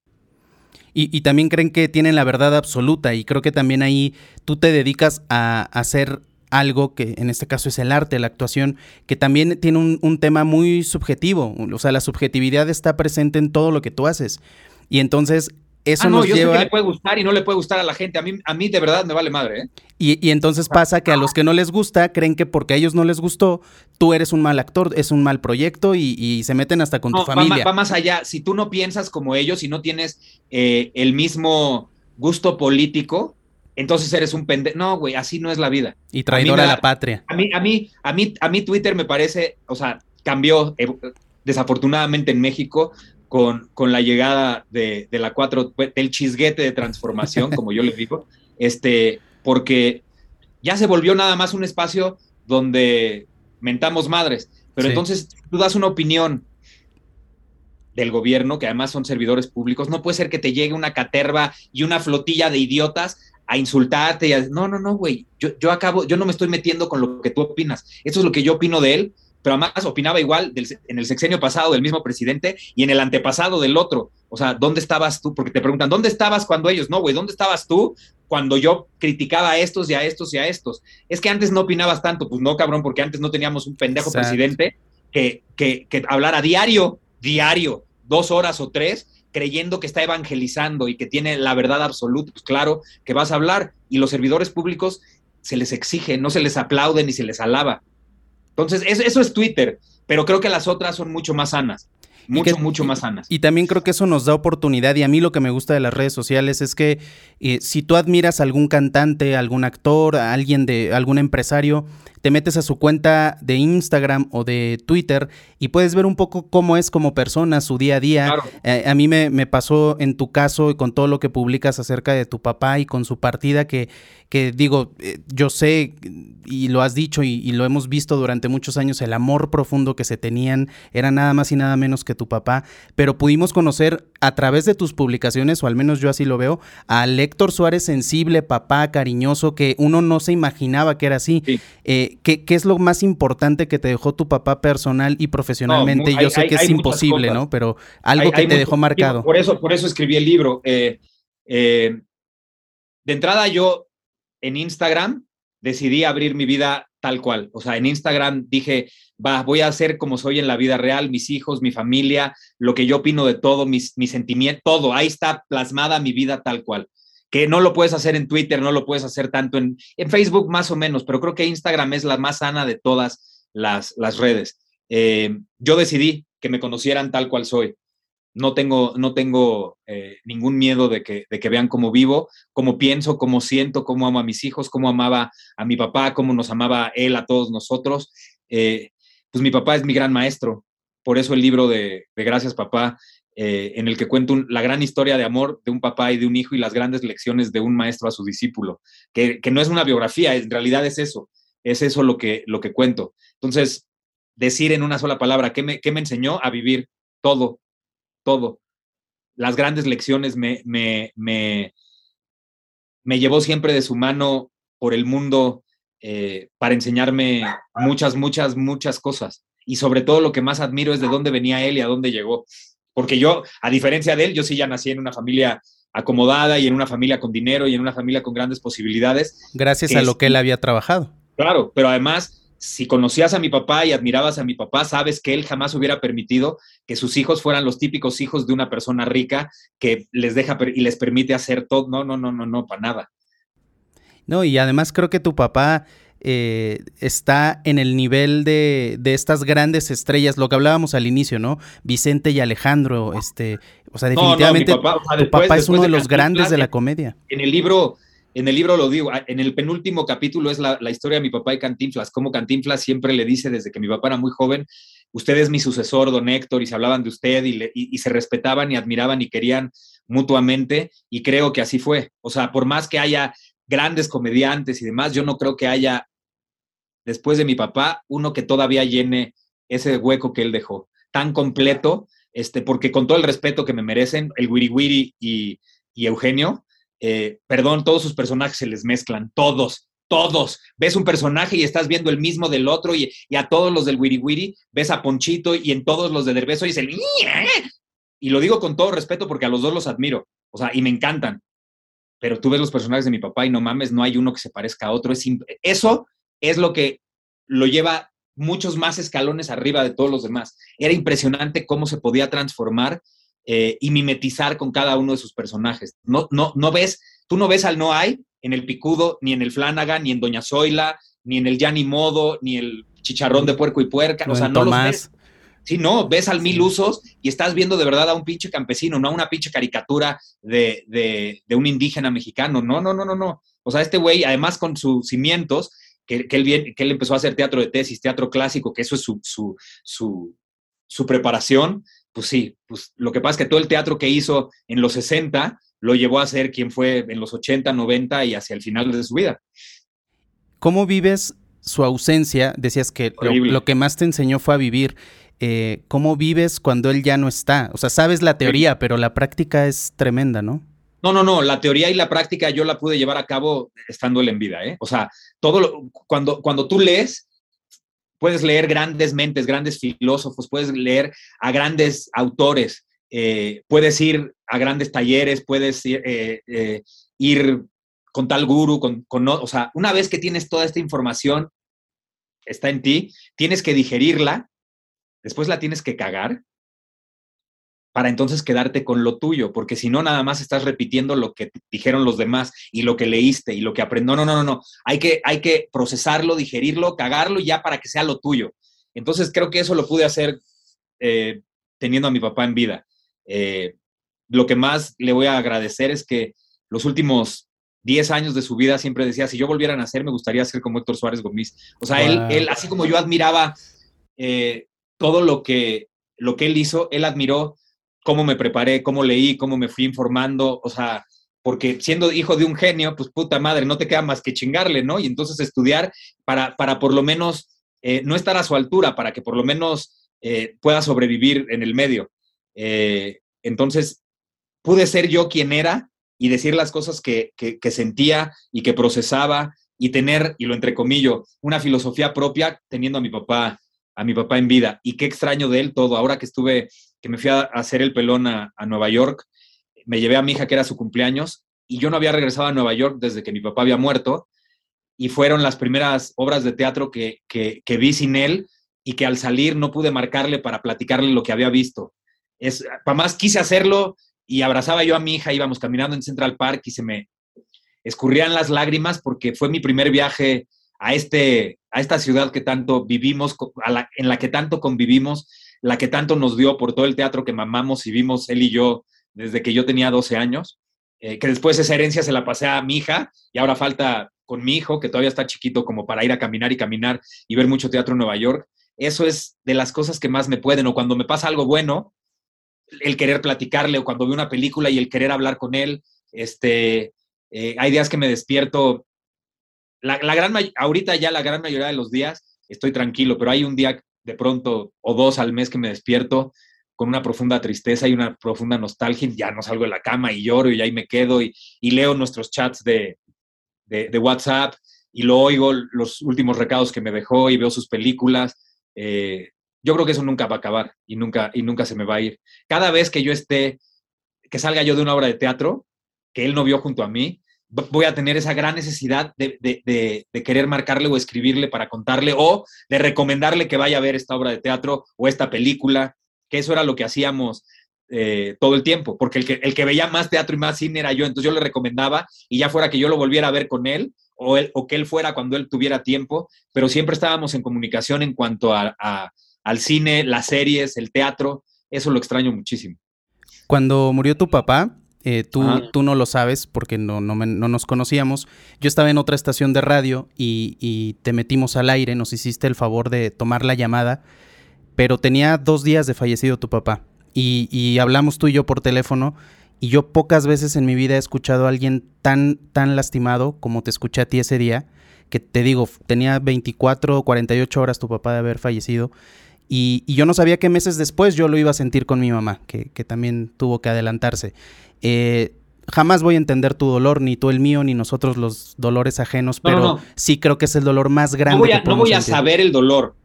Y, también creen que tienen la verdad absoluta y creo que también ahí tú te dedicas a, hacer algo que en este caso es el arte, la actuación, que también tiene un, un, tema muy subjetivo, o sea, la subjetividad está presente en todo lo que tú haces. Y entonces eso ah, no, yo lleva... sé que le puede gustar y no le puede gustar a la gente. A mí, a mí de verdad me vale madre. ¿eh? Y, entonces pasa que a los que no les gusta creen que porque a ellos no les gustó, tú eres un mal actor, es un mal proyecto y, se meten hasta con tu familia. Va, más allá. Si tú no piensas como ellos y no tienes eh, el mismo gusto político, entonces eres un pendejo. No, güey, así no es la vida. Y traidor a, la patria. A mí, a mí, a mí, a mí Twitter me parece, o sea, cambió eh, desafortunadamente en México con, con la llegada de, de, la 4, del chisguete de transformación, como yo les digo, este, porque ya se volvió nada más un espacio donde mentamos madres. Pero entonces tú das una opinión del gobierno, que además son servidores públicos, no puede ser que te llegue una caterva y una flotilla de idiotas a insultarte y a... No, no, no, güey, yo, yo acabo, yo no me estoy metiendo con lo que tú opinas. Eso es lo que yo opino de él pero además opinaba igual en el sexenio pasado del mismo presidente y en el antepasado del otro. O sea, ¿dónde estabas tú? Porque te preguntan, ¿dónde estabas cuando ellos? No, güey, ¿dónde estabas tú cuando yo criticaba a estos y a estos y a estos? Es que antes no opinabas tanto, pues no, cabrón, porque antes no teníamos un pendejo presidente que, que, que hablara diario, diario, dos horas o tres, creyendo que está evangelizando y que tiene la verdad absoluta, pues claro que vas a hablar. Y los servidores públicos se les exige, no se les aplaude ni se les alaba entonces, eso, es Twitter, pero creo que las otras son mucho más sanas. Mucho, mucho más sanas. Y también creo que eso nos da oportunidad. Y a mí lo que me gusta de las redes sociales es que eh, si tú admiras a algún cantante, algún actor, a alguien de algún empresario, te metes a su cuenta de Instagram o de Twitter y puedes ver un poco cómo es como persona, su día a día. Eh, a mí me, me, pasó en tu caso y con todo lo que publicas acerca de tu papá y con su partida que, que digo, eh, yo sé y lo has dicho y, lo hemos visto durante muchos años, el amor profundo que se tenían era nada más y nada menos que tu papá, pero pudimos conocer a través de tus publicaciones, o al menos yo así lo veo, a Héctor Suárez sensible, papá, cariñoso, que uno no se imaginaba que era así. Eh, ¿qué, es lo más importante que te dejó tu papá personal y profesionalmente? yo sé que es imposible, ¿no? Pero algo que te dejó marcado. Por eso, por eso escribí el libro. Eh, de entrada yo en Instagram decidí abrir mi vida tal cual. O sea, en Instagram dije, va, voy a ser como soy en la vida real, mis hijos, mi familia, lo que yo opino de todo, mis, mis sentimientos, todo. Ahí está plasmada mi vida tal cual. Que no lo puedes hacer en Twitter, no lo puedes hacer tanto en, en Facebook más o menos, pero creo que Instagram es la más sana de todas las, las redes. Eh, yo decidí que me conocieran tal cual soy no tengo, no tengo eh, ningún miedo de que, de que vean cómo vivo, cómo pienso, cómo siento, cómo amo a mis hijos, cómo amaba a mi papá, cómo nos amaba él a todos nosotros. Eh, pues mi papá es mi gran maestro, por eso el libro de, Gracias Papá, eh, en el que cuento la gran historia de amor de un papá y de un hijo y las grandes lecciones de un maestro a su discípulo, que, no es una biografía, en realidad es eso, es eso lo que, lo que cuento. Entonces, decir en una sola palabra, ¿qué me, qué me enseñó a vivir todo? todo. Las grandes lecciones me, me, me, me llevó siempre de su mano por el mundo eh, para enseñarme muchas, muchas, muchas cosas. Y sobre todo lo que más admiro es de dónde venía él y a dónde llegó. Porque yo, a diferencia de él, yo sí ya nací en una familia acomodada y en una familia con dinero y en una familia con grandes posibilidades. Gracias a lo que él había trabajado. Claro, pero además si conocías a mi papá y admirabas a mi papá, sabes que él jamás hubiera permitido que sus hijos fueran los típicos hijos de una persona rica que les deja y les permite hacer todo. No, no, no, no, no, para nada. No, y además creo que tu papá eh, está en el nivel de, de, estas grandes estrellas, lo que hablábamos al inicio, ¿no? Vicente y Alejandro, este, o sea, definitivamente tu papá es uno de, los grandes de la comedia. En el libro en el libro lo digo, en el penúltimo capítulo es la, historia de mi papá y Cantinflas, como Cantinflas siempre le dice desde que mi papá era muy joven, usted es mi sucesor, don Héctor, y se hablaban de usted y, se respetaban y admiraban y querían mutuamente, y creo que así fue. O sea, por más que haya grandes comediantes y demás, yo no creo que haya, después de mi papá, uno que todavía llene ese hueco que él dejó, tan completo, este, porque con todo el respeto que me merecen, el Wiri Wiri y, y Eugenio, eh, perdón, todos sus personajes se les mezclan, todos, todos. Ves un personaje y estás viendo el mismo del otro y, a todos los del Wiri Wiri, ves a Ponchito y en todos los de Derbeso y el... Y lo digo con todo respeto porque a los dos los admiro, o sea, y me encantan. Pero tú ves los personajes de mi papá y no mames, no hay uno que se parezca a otro. Es eso es lo que lo lleva muchos más escalones arriba de todos los demás. Era impresionante cómo se podía transformar eh, y mimetizar con cada uno de sus personajes. No, no, no ves, tú no ves al No Hay en el Picudo, ni en el Flanagan, ni en Doña Zoila, ni en el Ya ni Modo, ni el Chicharrón de Puerco y Puerca. o sea, no los ves. Sí, no, ves al mil usos y estás viendo de verdad a un pinche campesino, no a una pinche caricatura de, de, un indígena mexicano. No, no, no, no, no. O sea, este güey, además con sus cimientos, que, que, él, que él empezó a hacer teatro de tesis, teatro clásico, que eso es su, su, su, su preparación, pues sí, pues lo que pasa es que todo el teatro que hizo en los 60 lo llevó a ser quien fue en los 80, 90 y hacia el final de su vida. ¿Cómo vives su ausencia? Decías que lo, que más te enseñó fue a vivir. Eh, ¿Cómo vives cuando él ya no está? O sea, sabes la teoría, pero la práctica es tremenda, ¿no? No, no, no, la teoría y la práctica yo la pude llevar a cabo estando él en vida, ¿eh? O sea, todo lo, cuando, cuando tú lees, puedes leer grandes mentes, grandes filósofos, puedes leer a grandes autores, eh, puedes ir a grandes talleres, puedes ir, eh, eh, con tal guru, con, con, o sea, una vez que tienes toda esta información, está en ti, tienes que digerirla, después la tienes que cagar para entonces quedarte con lo tuyo, porque si no, nada más estás repitiendo lo que dijeron los demás y lo que leíste y lo que aprendió. No, no, no, no, hay que, hay que procesarlo, digerirlo, cagarlo ya para que sea lo tuyo. Entonces creo que eso lo pude hacer eh, teniendo a mi papá en vida. Eh, lo que más le voy a agradecer es que los últimos 10 años de su vida siempre decía, si yo volviera a nacer, me gustaría ser como Héctor Suárez Gómez. O sea, él, él, así como yo admiraba eh, todo lo que, lo que él hizo, él admiró cómo me preparé, cómo leí, cómo me fui informando, o sea, porque siendo hijo de un genio, pues puta madre, no te queda más que chingarle, ¿no? Y entonces estudiar para, para por lo menos eh, no estar a su altura, para que por lo menos eh, pueda sobrevivir en el medio. Eh, entonces, pude ser yo quien era y decir las cosas que, que, sentía y que procesaba y tener, y lo entrecomillo, una filosofía propia teniendo a mi papá, a mi papá en vida. Y qué extraño de él todo. Ahora que estuve que me fui a hacer el pelón a, Nueva York, me llevé a mi hija que era su cumpleaños y yo no había regresado a Nueva York desde que mi papá había muerto y fueron las primeras obras de teatro que, que, vi sin él y que al salir no pude marcarle para platicarle lo que había visto. Es, más quise hacerlo y abrazaba yo a mi hija, íbamos caminando en Central Park y se me escurrían las lágrimas porque fue mi primer viaje a, este, a esta ciudad que tanto vivimos, en la que tanto convivimos la que tanto nos dio por todo el teatro que mamamos y vimos él y yo desde que yo tenía 12 años, eh, que después esa herencia se la pasé a mi hija y ahora falta con mi hijo, que todavía está chiquito como para ir a caminar y caminar y ver mucho teatro en Nueva York. Eso es de las cosas que más me pueden, o cuando me pasa algo bueno, el querer platicarle, o cuando veo una película y el querer hablar con él. Este, eh, hay días que me despierto, la, la gran, ahorita ya la gran mayoría de los días estoy tranquilo, pero hay un día de pronto o dos al mes que me despierto con una profunda tristeza y una profunda nostalgia, ya no salgo de la cama y lloro y ahí me quedo y, leo nuestros chats de, WhatsApp y lo oigo los últimos recados que me dejó y veo sus películas. Eh, yo creo que eso nunca va a acabar y nunca, y nunca se me va a ir. Cada vez que yo esté, que salga yo de una obra de teatro, que él no vio junto a mí, voy a tener esa gran necesidad de, querer marcarle o escribirle para contarle o de recomendarle que vaya a ver esta obra de teatro o esta película, que eso era lo que hacíamos eh, todo el tiempo, porque el que, el que veía más teatro y más cine era yo, entonces yo le recomendaba y ya fuera que yo lo volviera a ver con él o, él, o que él fuera cuando él tuviera tiempo, pero siempre estábamos en comunicación en cuanto a, al cine, las series, el teatro, eso lo extraño muchísimo. Cuando murió tu papá, eh, tú, tú, no lo sabes porque no, no, nos conocíamos. Yo estaba en otra estación de radio y, te metimos al aire, nos hiciste el favor de tomar la llamada, pero tenía dos días de fallecido tu papá y, hablamos tú y yo por teléfono y yo pocas veces en mi vida he escuchado a alguien tan, tan lastimado como te escuché a ti ese día, que te digo, tenía 24 o 48 horas tu papá de haber fallecido. Y, yo no sabía que meses después yo lo iba a sentir con mi mamá, que, que también tuvo que adelantarse. Eh, jamás voy a entender tu dolor, ni tú el mío, ni nosotros los dolores ajenos, pero sí creo que es el dolor más grande. No voy a, no voy a saber el dolor,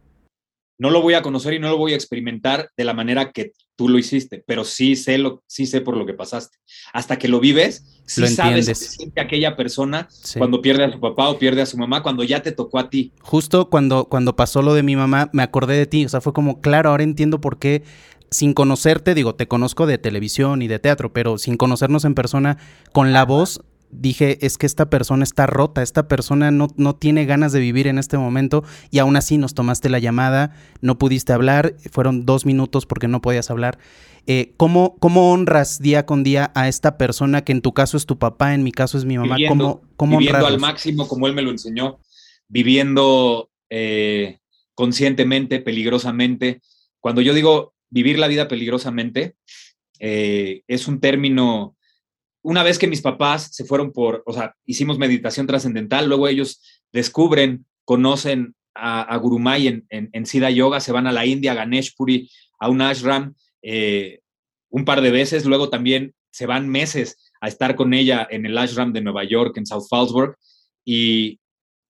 no lo voy a conocer y no lo voy a experimentar de la manera que tú lo hiciste, pero sí sé, lo, sí sé por lo que pasaste. Hasta que lo vives, sí sabes que siente aquella persona cuando pierde a su papá o pierde a su mamá, cuando ya te tocó a ti. Justo cuando, cuando pasó lo de mi mamá, me acordé de ti, o sea, fue como, claro, ahora entiendo por qué sin conocerte, digo, te conozco de televisión y de teatro, pero sin conocernos en persona, con la voz, dije, es que esta persona está rota, esta persona no, no tiene ganas de vivir en este momento y aún así nos tomaste la llamada, no pudiste hablar, fueron dos minutos porque no podías hablar. Eh, ¿cómo, honras día con día a esta persona que en tu caso es tu papá, en mi caso es mi mamá? Viviendo, ¿Cómo, viviendo al máximo como él me lo enseñó, viviendo eh, conscientemente, peligrosamente. Cuando yo digo vivir la vida peligrosamente eh, es un término, una vez que mis papás se fueron por, o sea, hicimos meditación trascendental, luego ellos descubren, conocen a, a Gurumay en, en, Siddha Yoga, se van a la India, a Ganeshpuri, a un ashram eh, un par de veces, luego también se van meses a estar con ella en el ashram de Nueva York, en South Fallsburg, y,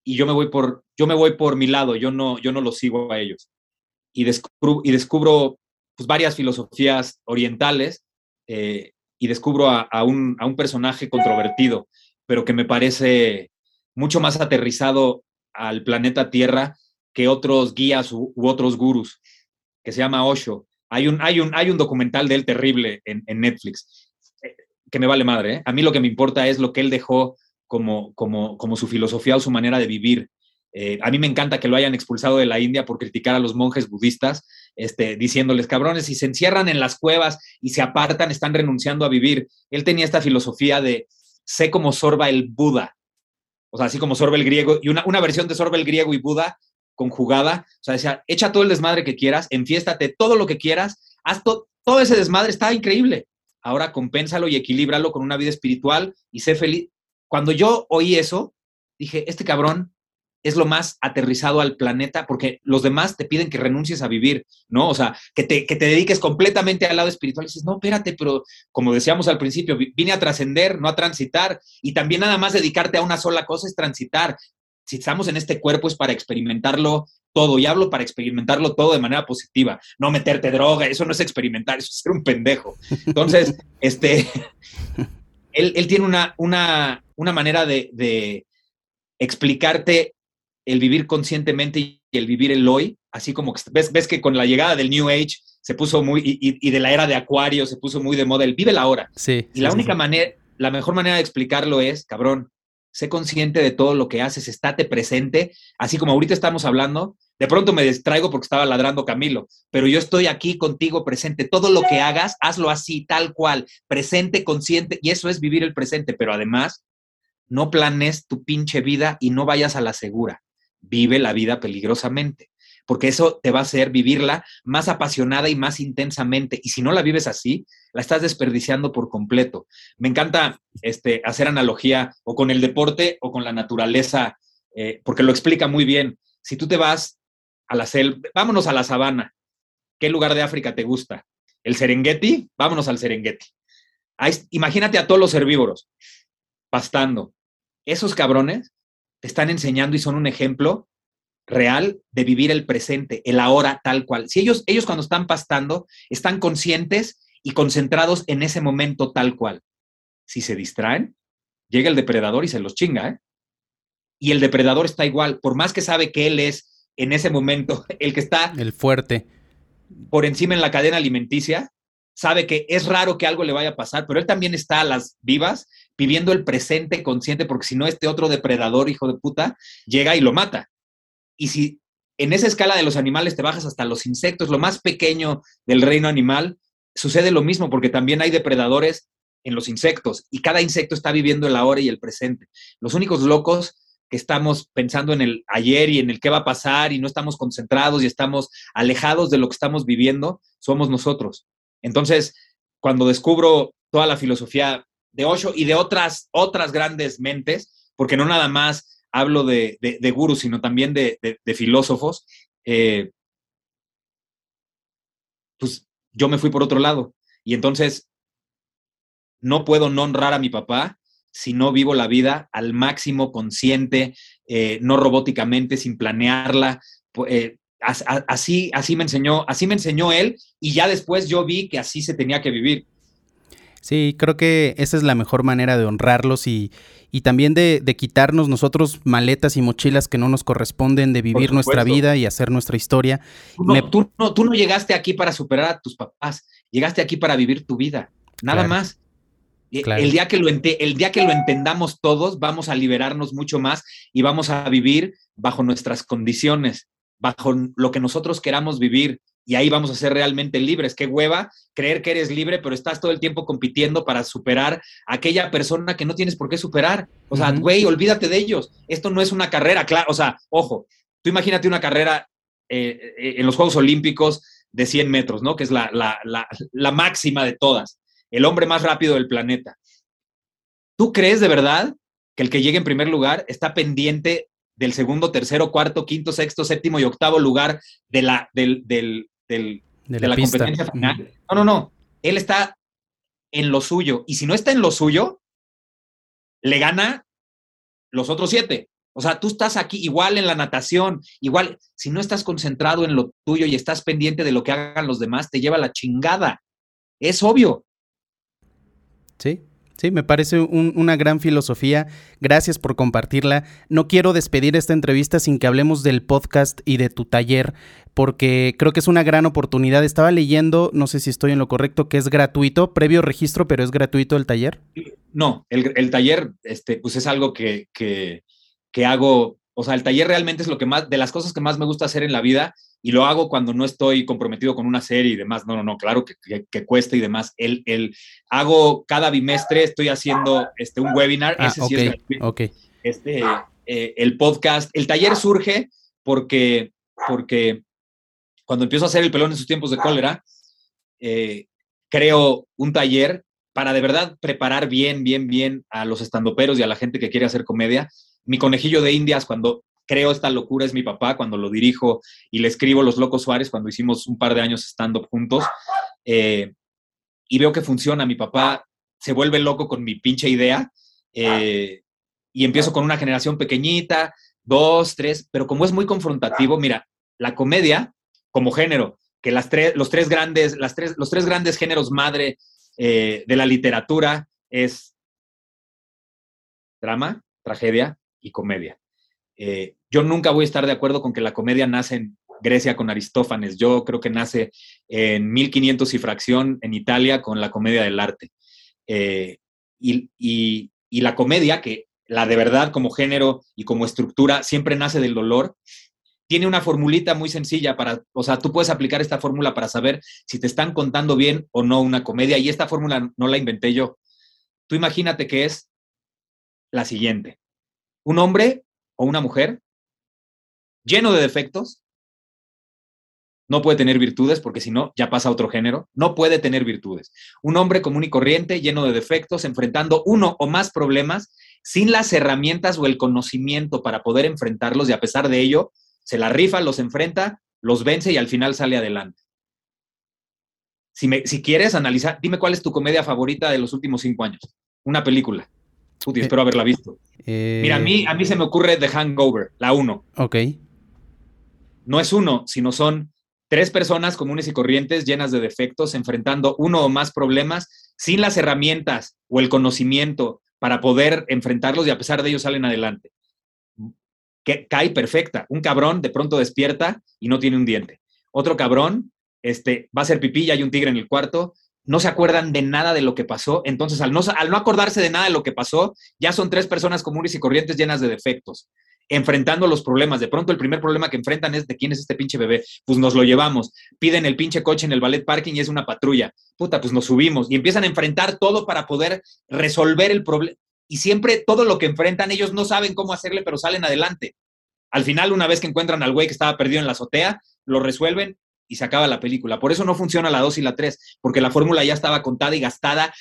y yo me voy por, yo me voy por mi lado, yo no, yo no los sigo a ellos. Y descubro, y descubro pues, varias filosofías orientales eh, y descubro a, un, personaje controvertido, pero que me parece mucho más aterrizado al planeta Tierra que otros guías u, otros gurús, que se llama Osho. Hay un, hay un, hay un documental de él terrible en, Netflix, eh, que me vale madre. ¿eh? A mí lo que me importa es lo que él dejó como, como, como su filosofía o su manera de vivir. a mí me encanta que lo hayan expulsado de la India por criticar a los monjes budistas, este, diciéndoles, cabrones, si se encierran en las cuevas y se apartan, están renunciando a vivir. Él tenía esta filosofía de sé cómo sorba el Buda, o sea, así como sorba el griego, y una, versión de sorba el griego y Buda conjugada, o sea, decía, echa todo el desmadre que quieras, enfiéstate todo lo que quieras, haz todo ese desmadre, está increíble. Ahora compénsalo y equilíbralo con una vida espiritual y sé feliz. Cuando yo oí eso, dije, este cabrón es lo más aterrizado al planeta porque los demás te piden que renuncies a vivir, ¿no? O sea, que te, que te dediques completamente al lado espiritual y dices, no, espérate, pero como decíamos al principio, vine a trascender, no a transitar, y también nada más dedicarte a una sola cosa es transitar. Si estamos en este cuerpo es para experimentarlo todo, y hablo para experimentarlo todo de manera positiva, no meterte droga, eso no es experimentar, eso es ser un pendejo. Entonces, este, él, tiene una, una, una manera de explicarte el vivir conscientemente y el vivir el hoy, así como que ves, ves que con la llegada del New Age se puso muy, y, de la era de Acuario se puso muy de moda el vive la hora. Sí. Y la única manera, la mejor manera de explicarlo es, cabrón, sé consciente de todo lo que haces, estate presente, así como ahorita estamos hablando, de pronto me distraigo porque estaba ladrando Camilo, pero yo estoy aquí contigo presente, todo lo que hagas, hazlo así, tal cual, presente, consciente, y eso es vivir el presente, pero además, no planes tu pinche vida y no vayas a la segura vive la vida peligrosamente, porque eso te va a hacer vivirla más apasionada y más intensamente. Y si no la vives así, la estás desperdiciando por completo. Me encanta este, hacer analogía o con el deporte o con la naturaleza, eh, porque lo explica muy bien. Si tú te vas a la selva, vámonos a la sabana. ¿Qué lugar de África te gusta? ¿El Serengeti? Vámonos al Serengeti. imagínate a todos los herbívoros pastando. Esos cabrones te están enseñando y son un ejemplo real de vivir el presente, el ahora tal cual. Si ellos, ellos cuando están pastando, están conscientes y concentrados en ese momento tal cual. Si se distraen, llega el depredador y se los chinga, ¿eh? Y el depredador está igual, por más que sabe que él es en ese momento el que está... El fuerte. Por encima en la cadena alimenticia, sabe que es raro que algo le vaya a pasar, pero él también está a las vivas, viviendo el presente consciente, porque si no, este otro depredador, hijo de puta, llega y lo mata. Y si en esa escala de los animales te bajas hasta los insectos, lo más pequeño del reino animal, sucede lo mismo, porque también hay depredadores en los insectos y cada insecto está viviendo el ahora y el presente. Los únicos locos que estamos pensando en el ayer y en el qué va a pasar y no estamos concentrados y estamos alejados de lo que estamos viviendo, somos nosotros. Entonces, cuando descubro toda la filosofía de Osho y de otras, otras grandes mentes, porque no nada más hablo de, de, gurus, sino también de, filósofos, eh, pues yo me fui por otro lado. Y entonces, no puedo no honrar a mi papá si no vivo la vida al máximo consciente, eh, no robóticamente, sin planearla, eh, así, así me enseñó, así me enseñó él y ya después yo vi que así se tenía que vivir. Sí, creo que esa es la mejor manera de honrarlos y, y también de, de, quitarnos nosotros maletas y mochilas que no nos corresponden, de vivir nuestra vida y hacer nuestra historia. Tú no, tú, no, tú no, llegaste aquí para superar a tus papás, llegaste aquí para vivir tu vida, nada más. El, día que lo el día que lo entendamos todos, vamos a liberarnos mucho más y vamos a vivir bajo nuestras condiciones bajo lo que nosotros queramos vivir y ahí vamos a ser realmente libres. Qué hueva creer que eres libre, pero estás todo el tiempo compitiendo para superar a aquella persona que no tienes por qué superar. O sea, güey, olvídate de ellos. Esto no es una carrera, claro. O sea, ojo, tú imagínate una carrera eh, eh, en los Juegos Olímpicos de 100 metros, ¿no? Que es la, la, la máxima de todas. El hombre más rápido del planeta. ¿Tú crees de verdad que el que llegue en primer lugar está pendiente del segundo, tercero, cuarto, quinto, sexto, séptimo y octavo lugar de la, del, del, de la, competencia final. No, no, no. Él está en lo suyo. Y si no está en lo suyo, le gana los otros siete. O sea, tú estás aquí igual en la natación, igual, si no estás concentrado en lo tuyo y estás pendiente de lo que hagan los demás, te lleva la chingada. Es obvio. Sí, Sí, me parece una gran filosofía. Gracias por compartirla. No quiero despedir esta entrevista sin que hablemos del podcast y de tu taller, porque creo que es una gran oportunidad. Estaba leyendo, no sé si estoy en lo correcto, que es gratuito, previo registro, pero es gratuito el taller. No, el, taller, este, pues es algo que, que hago. O sea, el taller realmente es lo que más, de las cosas que más me gusta hacer en la vida y lo hago cuando no estoy comprometido con una serie y demás. No, no, no, claro que, que, cuesta y demás. El, el, hago cada bimestre, estoy haciendo este, un webinar. Ah, ese sí es Este, eh, el podcast, el taller surge porque, porque cuando empiezo a hacer el pelón en sus tiempos de cólera, eh, creo un taller para de verdad preparar bien, bien, bien a los estandoperos y a la gente que quiere hacer comedia. Mi conejillo de indias, cuando creo esta locura es mi papá cuando lo dirijo y le escribo Los Locos Suárez cuando hicimos un par de años stand-up juntos. Eh, y veo que funciona. Mi papá se vuelve loco con mi pinche idea eh, y empiezo con una generación pequeñita, dos, tres, pero como es muy confrontativo, mira, la comedia como género, que las tres, los, tres grandes, las tres, los tres grandes géneros madre eh, de la literatura es drama, tragedia y comedia. Eh, yo nunca voy a estar de acuerdo con que la comedia nace en Grecia con Aristófanes. Yo creo que nace en 1500 y fracción en Italia con la comedia del arte. Eh, y, la comedia, que la de verdad como género y como estructura siempre nace del dolor, tiene una formulita muy sencilla para, o sea, tú puedes aplicar esta fórmula para saber si te están contando bien o no una comedia. Y esta fórmula no la inventé yo. Tú imagínate que es la siguiente. Un hombre o una mujer lleno de defectos, no puede tener virtudes porque si no, ya pasa a otro género, no puede tener virtudes. Un hombre común y corriente, lleno de defectos, enfrentando uno o más problemas, sin las herramientas o el conocimiento para poder enfrentarlos y a pesar de ello, se la rifa, los enfrenta, los vence y al final sale adelante. Si, me, si quieres analizar, dime cuál es tu comedia favorita de los últimos cinco años. Una película. Puti, espero haberla visto. Mira, a mí, a mí se me ocurre The Hangover, la uno. Ok. No es uno, sino son tres personas comunes y corrientes llenas de defectos, enfrentando uno o más problemas sin las herramientas o el conocimiento para poder enfrentarlos y a pesar de ello salen adelante. Que cae perfecta. Un cabrón de pronto despierta y no tiene un diente. Otro cabrón este, va a ser pipí y hay un tigre en el cuarto. No se acuerdan de nada de lo que pasó. Entonces, al no, acordarse de nada de lo que pasó, ya son tres personas comunes y corrientes llenas de defectos enfrentando los problemas. De pronto el primer problema que enfrentan es de quién es este pinche bebé. Pues nos lo llevamos. Piden el pinche coche en el ballet parking y es una patrulla. Puta, pues nos subimos y empiezan a enfrentar todo para poder resolver el problema. Y siempre todo lo que enfrentan ellos no saben cómo hacerle, pero salen adelante. Al final, una vez que encuentran al güey que estaba perdido en la azotea, lo resuelven y se acaba la película. Por eso no funciona la 2 y la 3, porque la fórmula ya estaba contada y gastada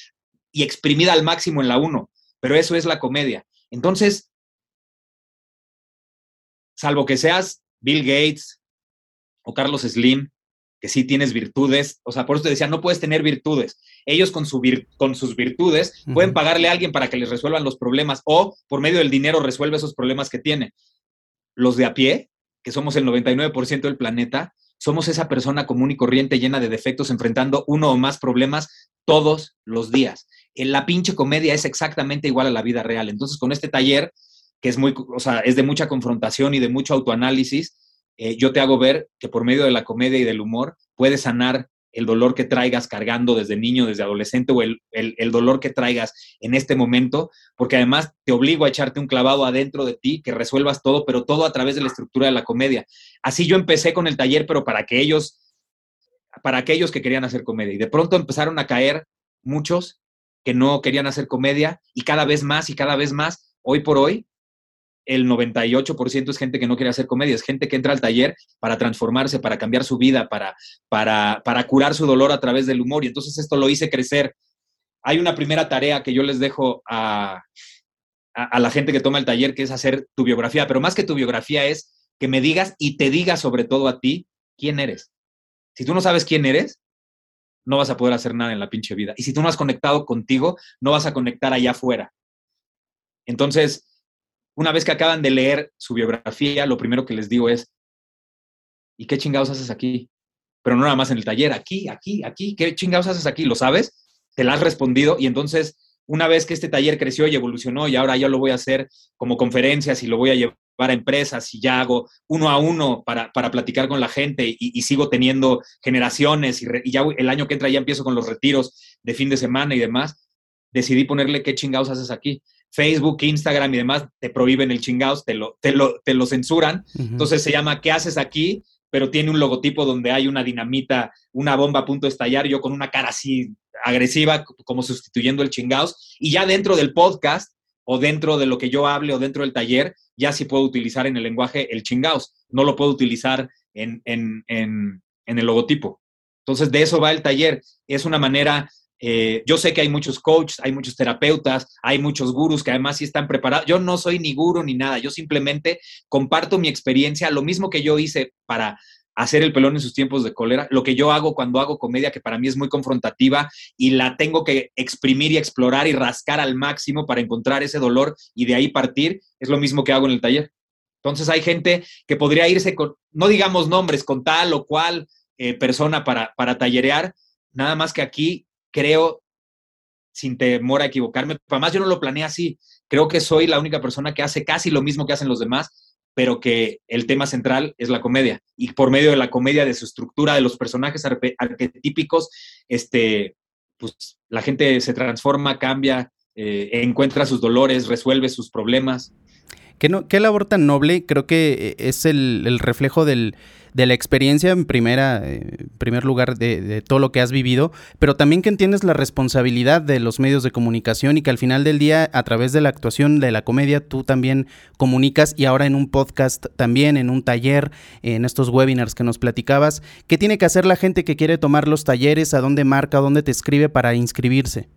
y exprimida al máximo en la 1. Pero eso es la comedia. Entonces, salvo que seas Bill Gates o Carlos Slim, que sí tienes virtudes, o sea, por eso te decía, no puedes tener virtudes. Ellos con, su con sus virtudes pueden pagarle a alguien para que les resuelvan los problemas o por medio del dinero resuelve esos problemas que tiene. Los de a pie, que somos el 99% del planeta, somos esa persona común y corriente llena de defectos enfrentando uno o más problemas todos los días. La pinche comedia es exactamente igual a la vida real. Entonces, con este taller que es muy, o sea, es de mucha confrontación y de mucho autoanálisis, eh, yo te hago ver que por medio de la comedia y del humor puedes sanar el dolor que traigas cargando desde niño, desde adolescente o el, el, dolor que traigas en este momento, porque además te obligo a echarte un clavado adentro de ti, que resuelvas todo, pero todo a través de la estructura de la comedia. Así yo empecé con el taller, pero para que para aquellos que querían hacer comedia. Y de pronto empezaron a caer muchos que no querían hacer comedia y cada vez más y cada vez más, hoy por hoy, el 98% es gente que no quiere hacer comedia, es gente que entra al taller para transformarse, para cambiar su vida, para, para, para curar su dolor a través del humor. Y entonces esto lo hice crecer. Hay una primera tarea que yo les dejo a, a, la gente que toma el taller, que es hacer tu biografía, pero más que tu biografía es que me digas y te digas sobre todo a ti quién eres. Si tú no sabes quién eres, no vas a poder hacer nada en la pinche vida. Y si tú no has conectado contigo, no vas a conectar allá afuera. Entonces, una vez que acaban de leer su biografía, lo primero que les digo es, ¿y qué chingados haces aquí? Pero no nada más en el taller, aquí, aquí, aquí, ¿qué chingados haces aquí? ¿Lo sabes? Te la has respondido y entonces, una vez que este taller creció y evolucionó y ahora ya lo voy a hacer como conferencias y lo voy a llevar a empresas y ya hago uno a uno para, platicar con la gente y, sigo teniendo generaciones y, y, ya el año que entra ya empiezo con los retiros de fin de semana y demás, decidí ponerle qué chingados haces aquí. Facebook, Instagram y demás te prohíben el chingados, te lo, te lo, te lo censuran. Entonces se llama ¿Qué haces aquí? Pero tiene un logotipo donde hay una dinamita, una bomba a punto de estallar, yo con una cara así agresiva, como sustituyendo el chingados. Y ya dentro del podcast o dentro de lo que yo hable o dentro del taller, ya sí puedo utilizar en el lenguaje el chingados. No lo puedo utilizar en, en, en, en el logotipo. Entonces, de eso va el taller. Es una manera eh, yo sé que hay muchos coaches, hay muchos terapeutas, hay muchos gurus que además sí están preparados. Yo no soy ni guru ni nada, yo simplemente comparto mi experiencia, lo mismo que yo hice para hacer el pelón en sus tiempos de cólera, lo que yo hago cuando hago comedia, que para mí es muy confrontativa y la tengo que exprimir y explorar y rascar al máximo para encontrar ese dolor y de ahí partir, es lo mismo que hago en el taller. Entonces hay gente que podría irse con, no digamos nombres, con tal o cual eh, persona para, para tallerear, nada más que aquí creo, sin temor a equivocarme, además yo no lo planeé así, creo que soy la única persona que hace casi lo mismo que hacen los demás, pero que el tema central es la comedia. Y por medio de la comedia, de su estructura, de los personajes arquetípicos, este, pues la gente se transforma, cambia, eh, encuentra sus dolores, resuelve sus problemas. ¿Qué, no, labor tan noble? Creo que eh, es el, reflejo de la experiencia en primera, eh, primer lugar de, todo lo que has vivido, pero también que entiendes la responsabilidad de los medios de comunicación y que al final del día, a través de la actuación de la comedia, tú también comunicas y ahora en un podcast también, en un taller, en estos webinars que nos platicabas. ¿Qué tiene que hacer la gente que quiere tomar los talleres? ¿A dónde marca? ¿A dónde te escribe para inscribirse?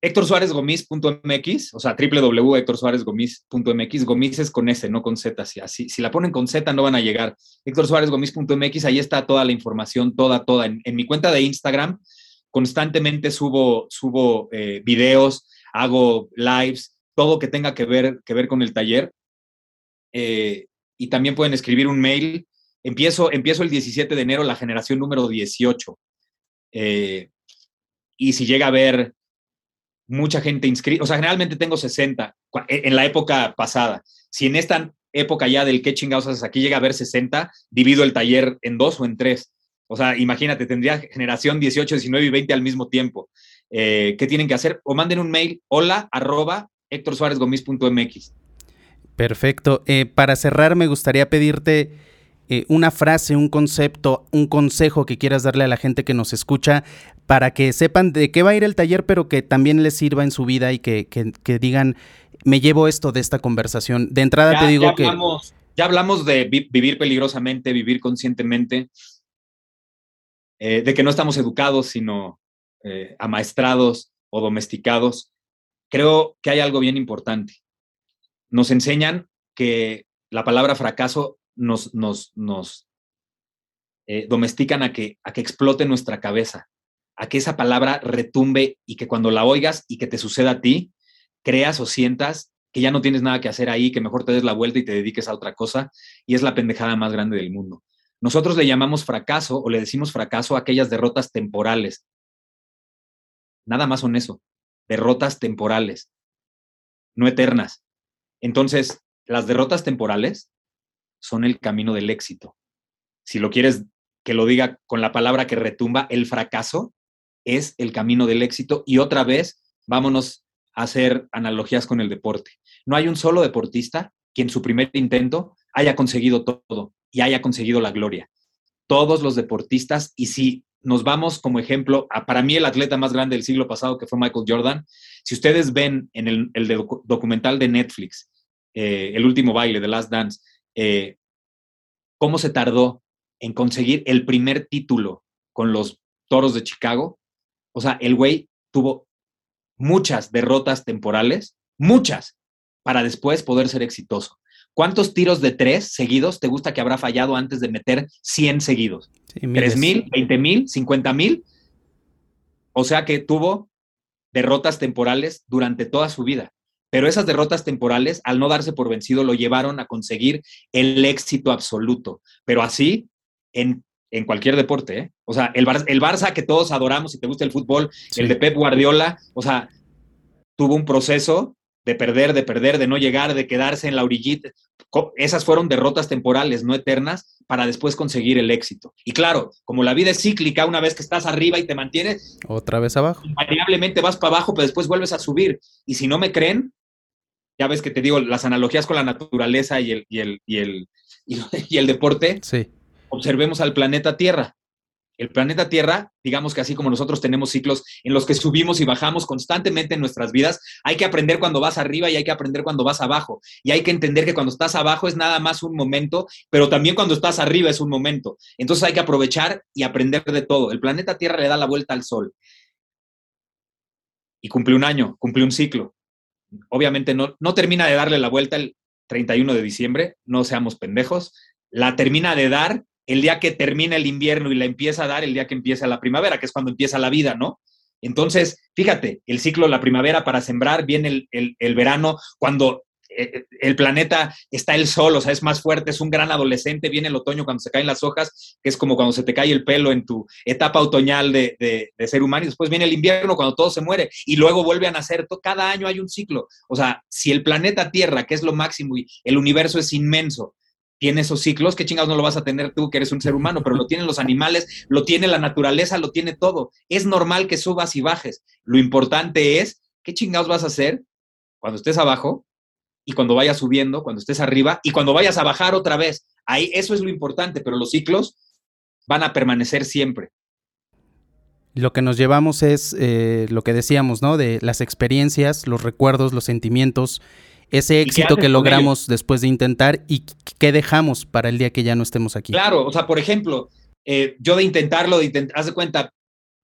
Héctor Suárez Gomis.mx, o sea, www.héctorsuárezgomis.mx. Gomis es con S, no con Z. Así, si la ponen con Z, no van a llegar. Héctor Suárez Gomis.mx, ahí está toda la información, toda, toda. En, mi cuenta de Instagram, constantemente subo, subo eh, videos, hago lives, todo que tenga que ver, que ver con el taller. Eh, y también pueden escribir un mail. Empiezo, empiezo el 17 de enero, la generación número 18. Eh, y si llega a ver mucha gente inscrita, o sea, generalmente tengo 60 e, en la época pasada. Si en esta época ya del qué chingados haces aquí llega a haber 60, divido el taller en dos o en tres. O sea, imagínate, tendría generación 18, 19 y 20 al mismo tiempo. Eh, ¿Qué tienen que hacer? O manden un mail, hola, arroba, MX. Perfecto. Eh, para cerrar, me gustaría pedirte eh, una frase, un concepto, un consejo que quieras darle a la gente que nos escucha para que sepan de qué va a ir el taller, pero que también les sirva en su vida y que, digan, me llevo esto de esta conversación. De entrada te digo que... Ya hablamos de vivir peligrosamente, vivir conscientemente, eh, de que no estamos educados, sino eh, amaestrados o domesticados. Creo que hay algo bien importante. Nos enseñan que la palabra fracaso nos, eh, domestican a que, a que explote nuestra cabeza, a que esa palabra retumbe y que cuando la oigas y que te suceda a ti, creas o sientas que ya no tienes nada que hacer ahí, que mejor te des la vuelta y te dediques a otra cosa, y es la pendejada más grande del mundo. Nosotros le llamamos fracaso o le decimos fracaso a aquellas derrotas temporales. Nada más son eso, derrotas temporales, no eternas. Entonces, las derrotas temporales son el camino del éxito. Si lo quieres que lo diga con la palabra que retumba, el fracaso es el camino del éxito. Y otra vez, vámonos a hacer analogías con el deporte. No hay un solo deportista que en su primer intento haya conseguido todo y haya conseguido la gloria. Todos los deportistas, y si nos vamos como ejemplo para mí, el atleta más grande del siglo pasado, que fue Michael Jordan, si ustedes ven en el, documental de Netflix, eh, El último baile, The Last Dance, eh, cómo se tardó en conseguir el primer título con los Toros de Chicago. O sea, el güey tuvo muchas derrotas temporales, muchas, para después poder ser exitoso. ¿Cuántos tiros de tres seguidos te gusta que habrá fallado antes de meter 100 seguidos? ¿Tres mil, veinte mil, cincuenta mil? O sea que tuvo derrotas temporales durante toda su vida. Pero esas derrotas temporales, al no darse por vencido, lo llevaron a conseguir el éxito absoluto. Pero así en, cualquier deporte. ¿eh? O sea, el, el Barça que todos adoramos, si te gusta el fútbol, el de Pep Guardiola, o sea, tuvo un proceso de perder, de perder, de no llegar, de quedarse en la orillita. Esas fueron derrotas temporales, no eternas, para después conseguir el éxito. Y claro, como la vida es cíclica, una vez que estás arriba y te mantienes, otra vez abajo. Invariablemente vas para abajo, pero después vuelves a subir. Y si no me creen, ya ves que te digo, las analogías con la naturaleza y el, y el, y el, y el deporte. Sí. Observemos al planeta Tierra el planeta Tierra, digamos que así como nosotros tenemos ciclos en los que subimos y bajamos constantemente en nuestras vidas, hay que aprender cuando vas arriba y hay que aprender cuando vas abajo. Y hay que entender que cuando estás abajo es nada más un momento, pero también cuando estás arriba es un momento. Entonces hay que aprovechar y aprender de todo. El planeta Tierra le da la vuelta al Sol. Y cumple un año, cumple un ciclo. Obviamente no, no termina de darle la vuelta el 31 de diciembre, no seamos pendejos. La termina de dar el día que termina el invierno y la empieza a dar el día que empieza la primavera, que es cuando empieza la vida, ¿no? Entonces, fíjate, el ciclo de la primavera para sembrar, viene el, verano, cuando el planeta está el sol, o sea, es más fuerte, es un gran adolescente, viene el otoño cuando se caen las hojas, que es como cuando se te cae el pelo en tu etapa otoñal de, ser humano, y después viene el invierno cuando todo se muere, y luego vuelve a nacer, cada año hay un ciclo. O sea, si el planeta Tierra, que es lo máximo, y el universo es inmenso, tiene esos ciclos, ¿qué chingados no lo vas a tener tú que eres un ser humano? Pero lo tienen los animales, lo tiene la naturaleza, lo tiene todo. Es normal que subas y bajes. Lo importante es, ¿qué chingados vas a hacer cuando estés abajo y cuando vayas subiendo, cuando estés arriba y cuando vayas a bajar otra vez? Ahí eso es lo importante, pero los ciclos van a permanecer siempre. Lo que nos llevamos es eh, lo que decíamos, ¿no? De las experiencias, los recuerdos, los sentimientos ese éxito que logramos después de intentar y qué dejamos para el día que ya no estemos aquí. Claro, o sea, por ejemplo, eh, yo de intentarlo, de intentar, haz de cuenta,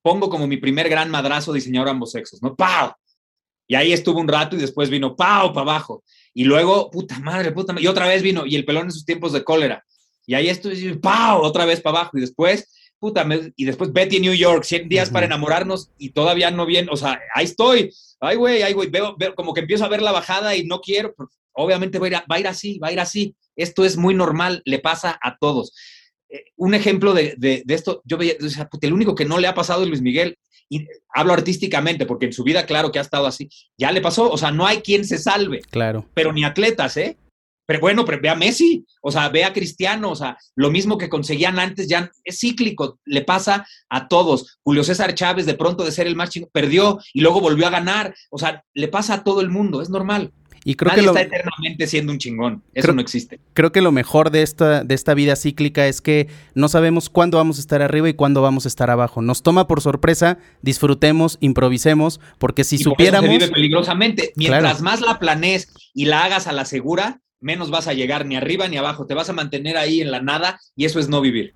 pongo como mi primer gran madrazo diseñador ambos sexos, ¿no? ¡Pau! Y ahí estuvo un rato y después vino ¡pau! para abajo. Y luego, puta madre, puta madre. Y otra vez vino, y el pelón en sus tiempos de cólera. Y ahí estuvo, ¡pau! Otra vez para abajo. Y después, puta, y después Betty New York, 100 días para enamorarnos y todavía no bien, o sea, ahí estoy ay, güey, ay, güey, veo, como que empiezo a ver la bajada y no quiero, pues, obviamente va a, ir, así, va a ir así. Esto es muy normal, le pasa a todos. eh, un ejemplo de, de, esto, yo veía, o sea, el único que no le ha pasado es Luis Miguel, y hablo artísticamente, porque en su vida, claro que ha estado así, ya le pasó, o sea, no hay quien se salve. Claro. Pero ni atletas, ¿eh? Pero bueno, pero ve a Messi, o sea, ve a Cristiano, o sea, lo mismo que conseguían antes ya es cíclico, le pasa a todos. Julio César Chávez, de pronto de ser el más chingón, perdió y luego volvió a ganar, o sea, le pasa a todo el mundo, es normal. Y creo Nadie que lo, está eternamente siendo un chingón, eso no existe. Creo que lo mejor de esta, de esta vida cíclica es que no sabemos cuándo vamos a estar arriba y cuándo vamos a estar abajo. Nos toma por sorpresa, disfrutemos, improvisemos, porque si Y por eso supiéramos... se vive peligrosamente. Mientras más la planees y la hagas a la segura, menos vas a llegar ni arriba ni abajo. Te vas a mantener ahí en la nada y eso es no vivir.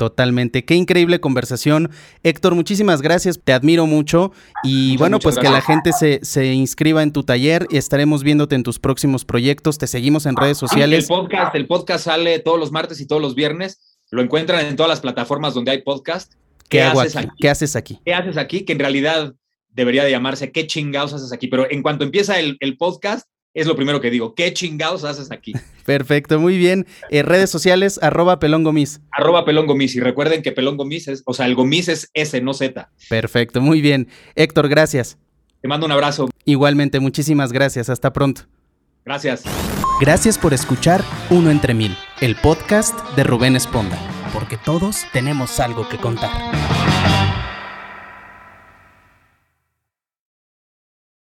Totalmente. Qué increíble conversación. Héctor, muchísimas gracias. Te admiro mucho. Y Muchas, bueno, muchas pues que la gente se, se inscriba en tu taller y estaremos viéndote en tus próximos proyectos. Te seguimos en redes El sociales. podcast, el podcast sale todos los martes y todos los viernes. Lo encuentran en todas las plataformas donde hay podcast. ¿Qué, hago haces aquí? aquí? ¿Qué haces aquí? ¿Qué haces aquí? Que en realidad debería de llamarse ¿Qué chingados haces aquí? Pero en cuanto empieza el, el podcast, es lo primero que digo. ¿Qué chingados haces aquí? Perfecto, muy bien. Eh, redes sociales, arroba pelón gomis. Arroba Pelón Gomis. Y recuerden que Pelón Gomis es, o sea, el Gomis es S, no Z. Perfecto, muy bien. Héctor, gracias. Te mando un abrazo. Igualmente, muchísimas gracias. Hasta pronto. Gracias. Gracias por escuchar Uno entre Mil, el podcast de Rubén Esponda, porque todos tenemos algo que contar.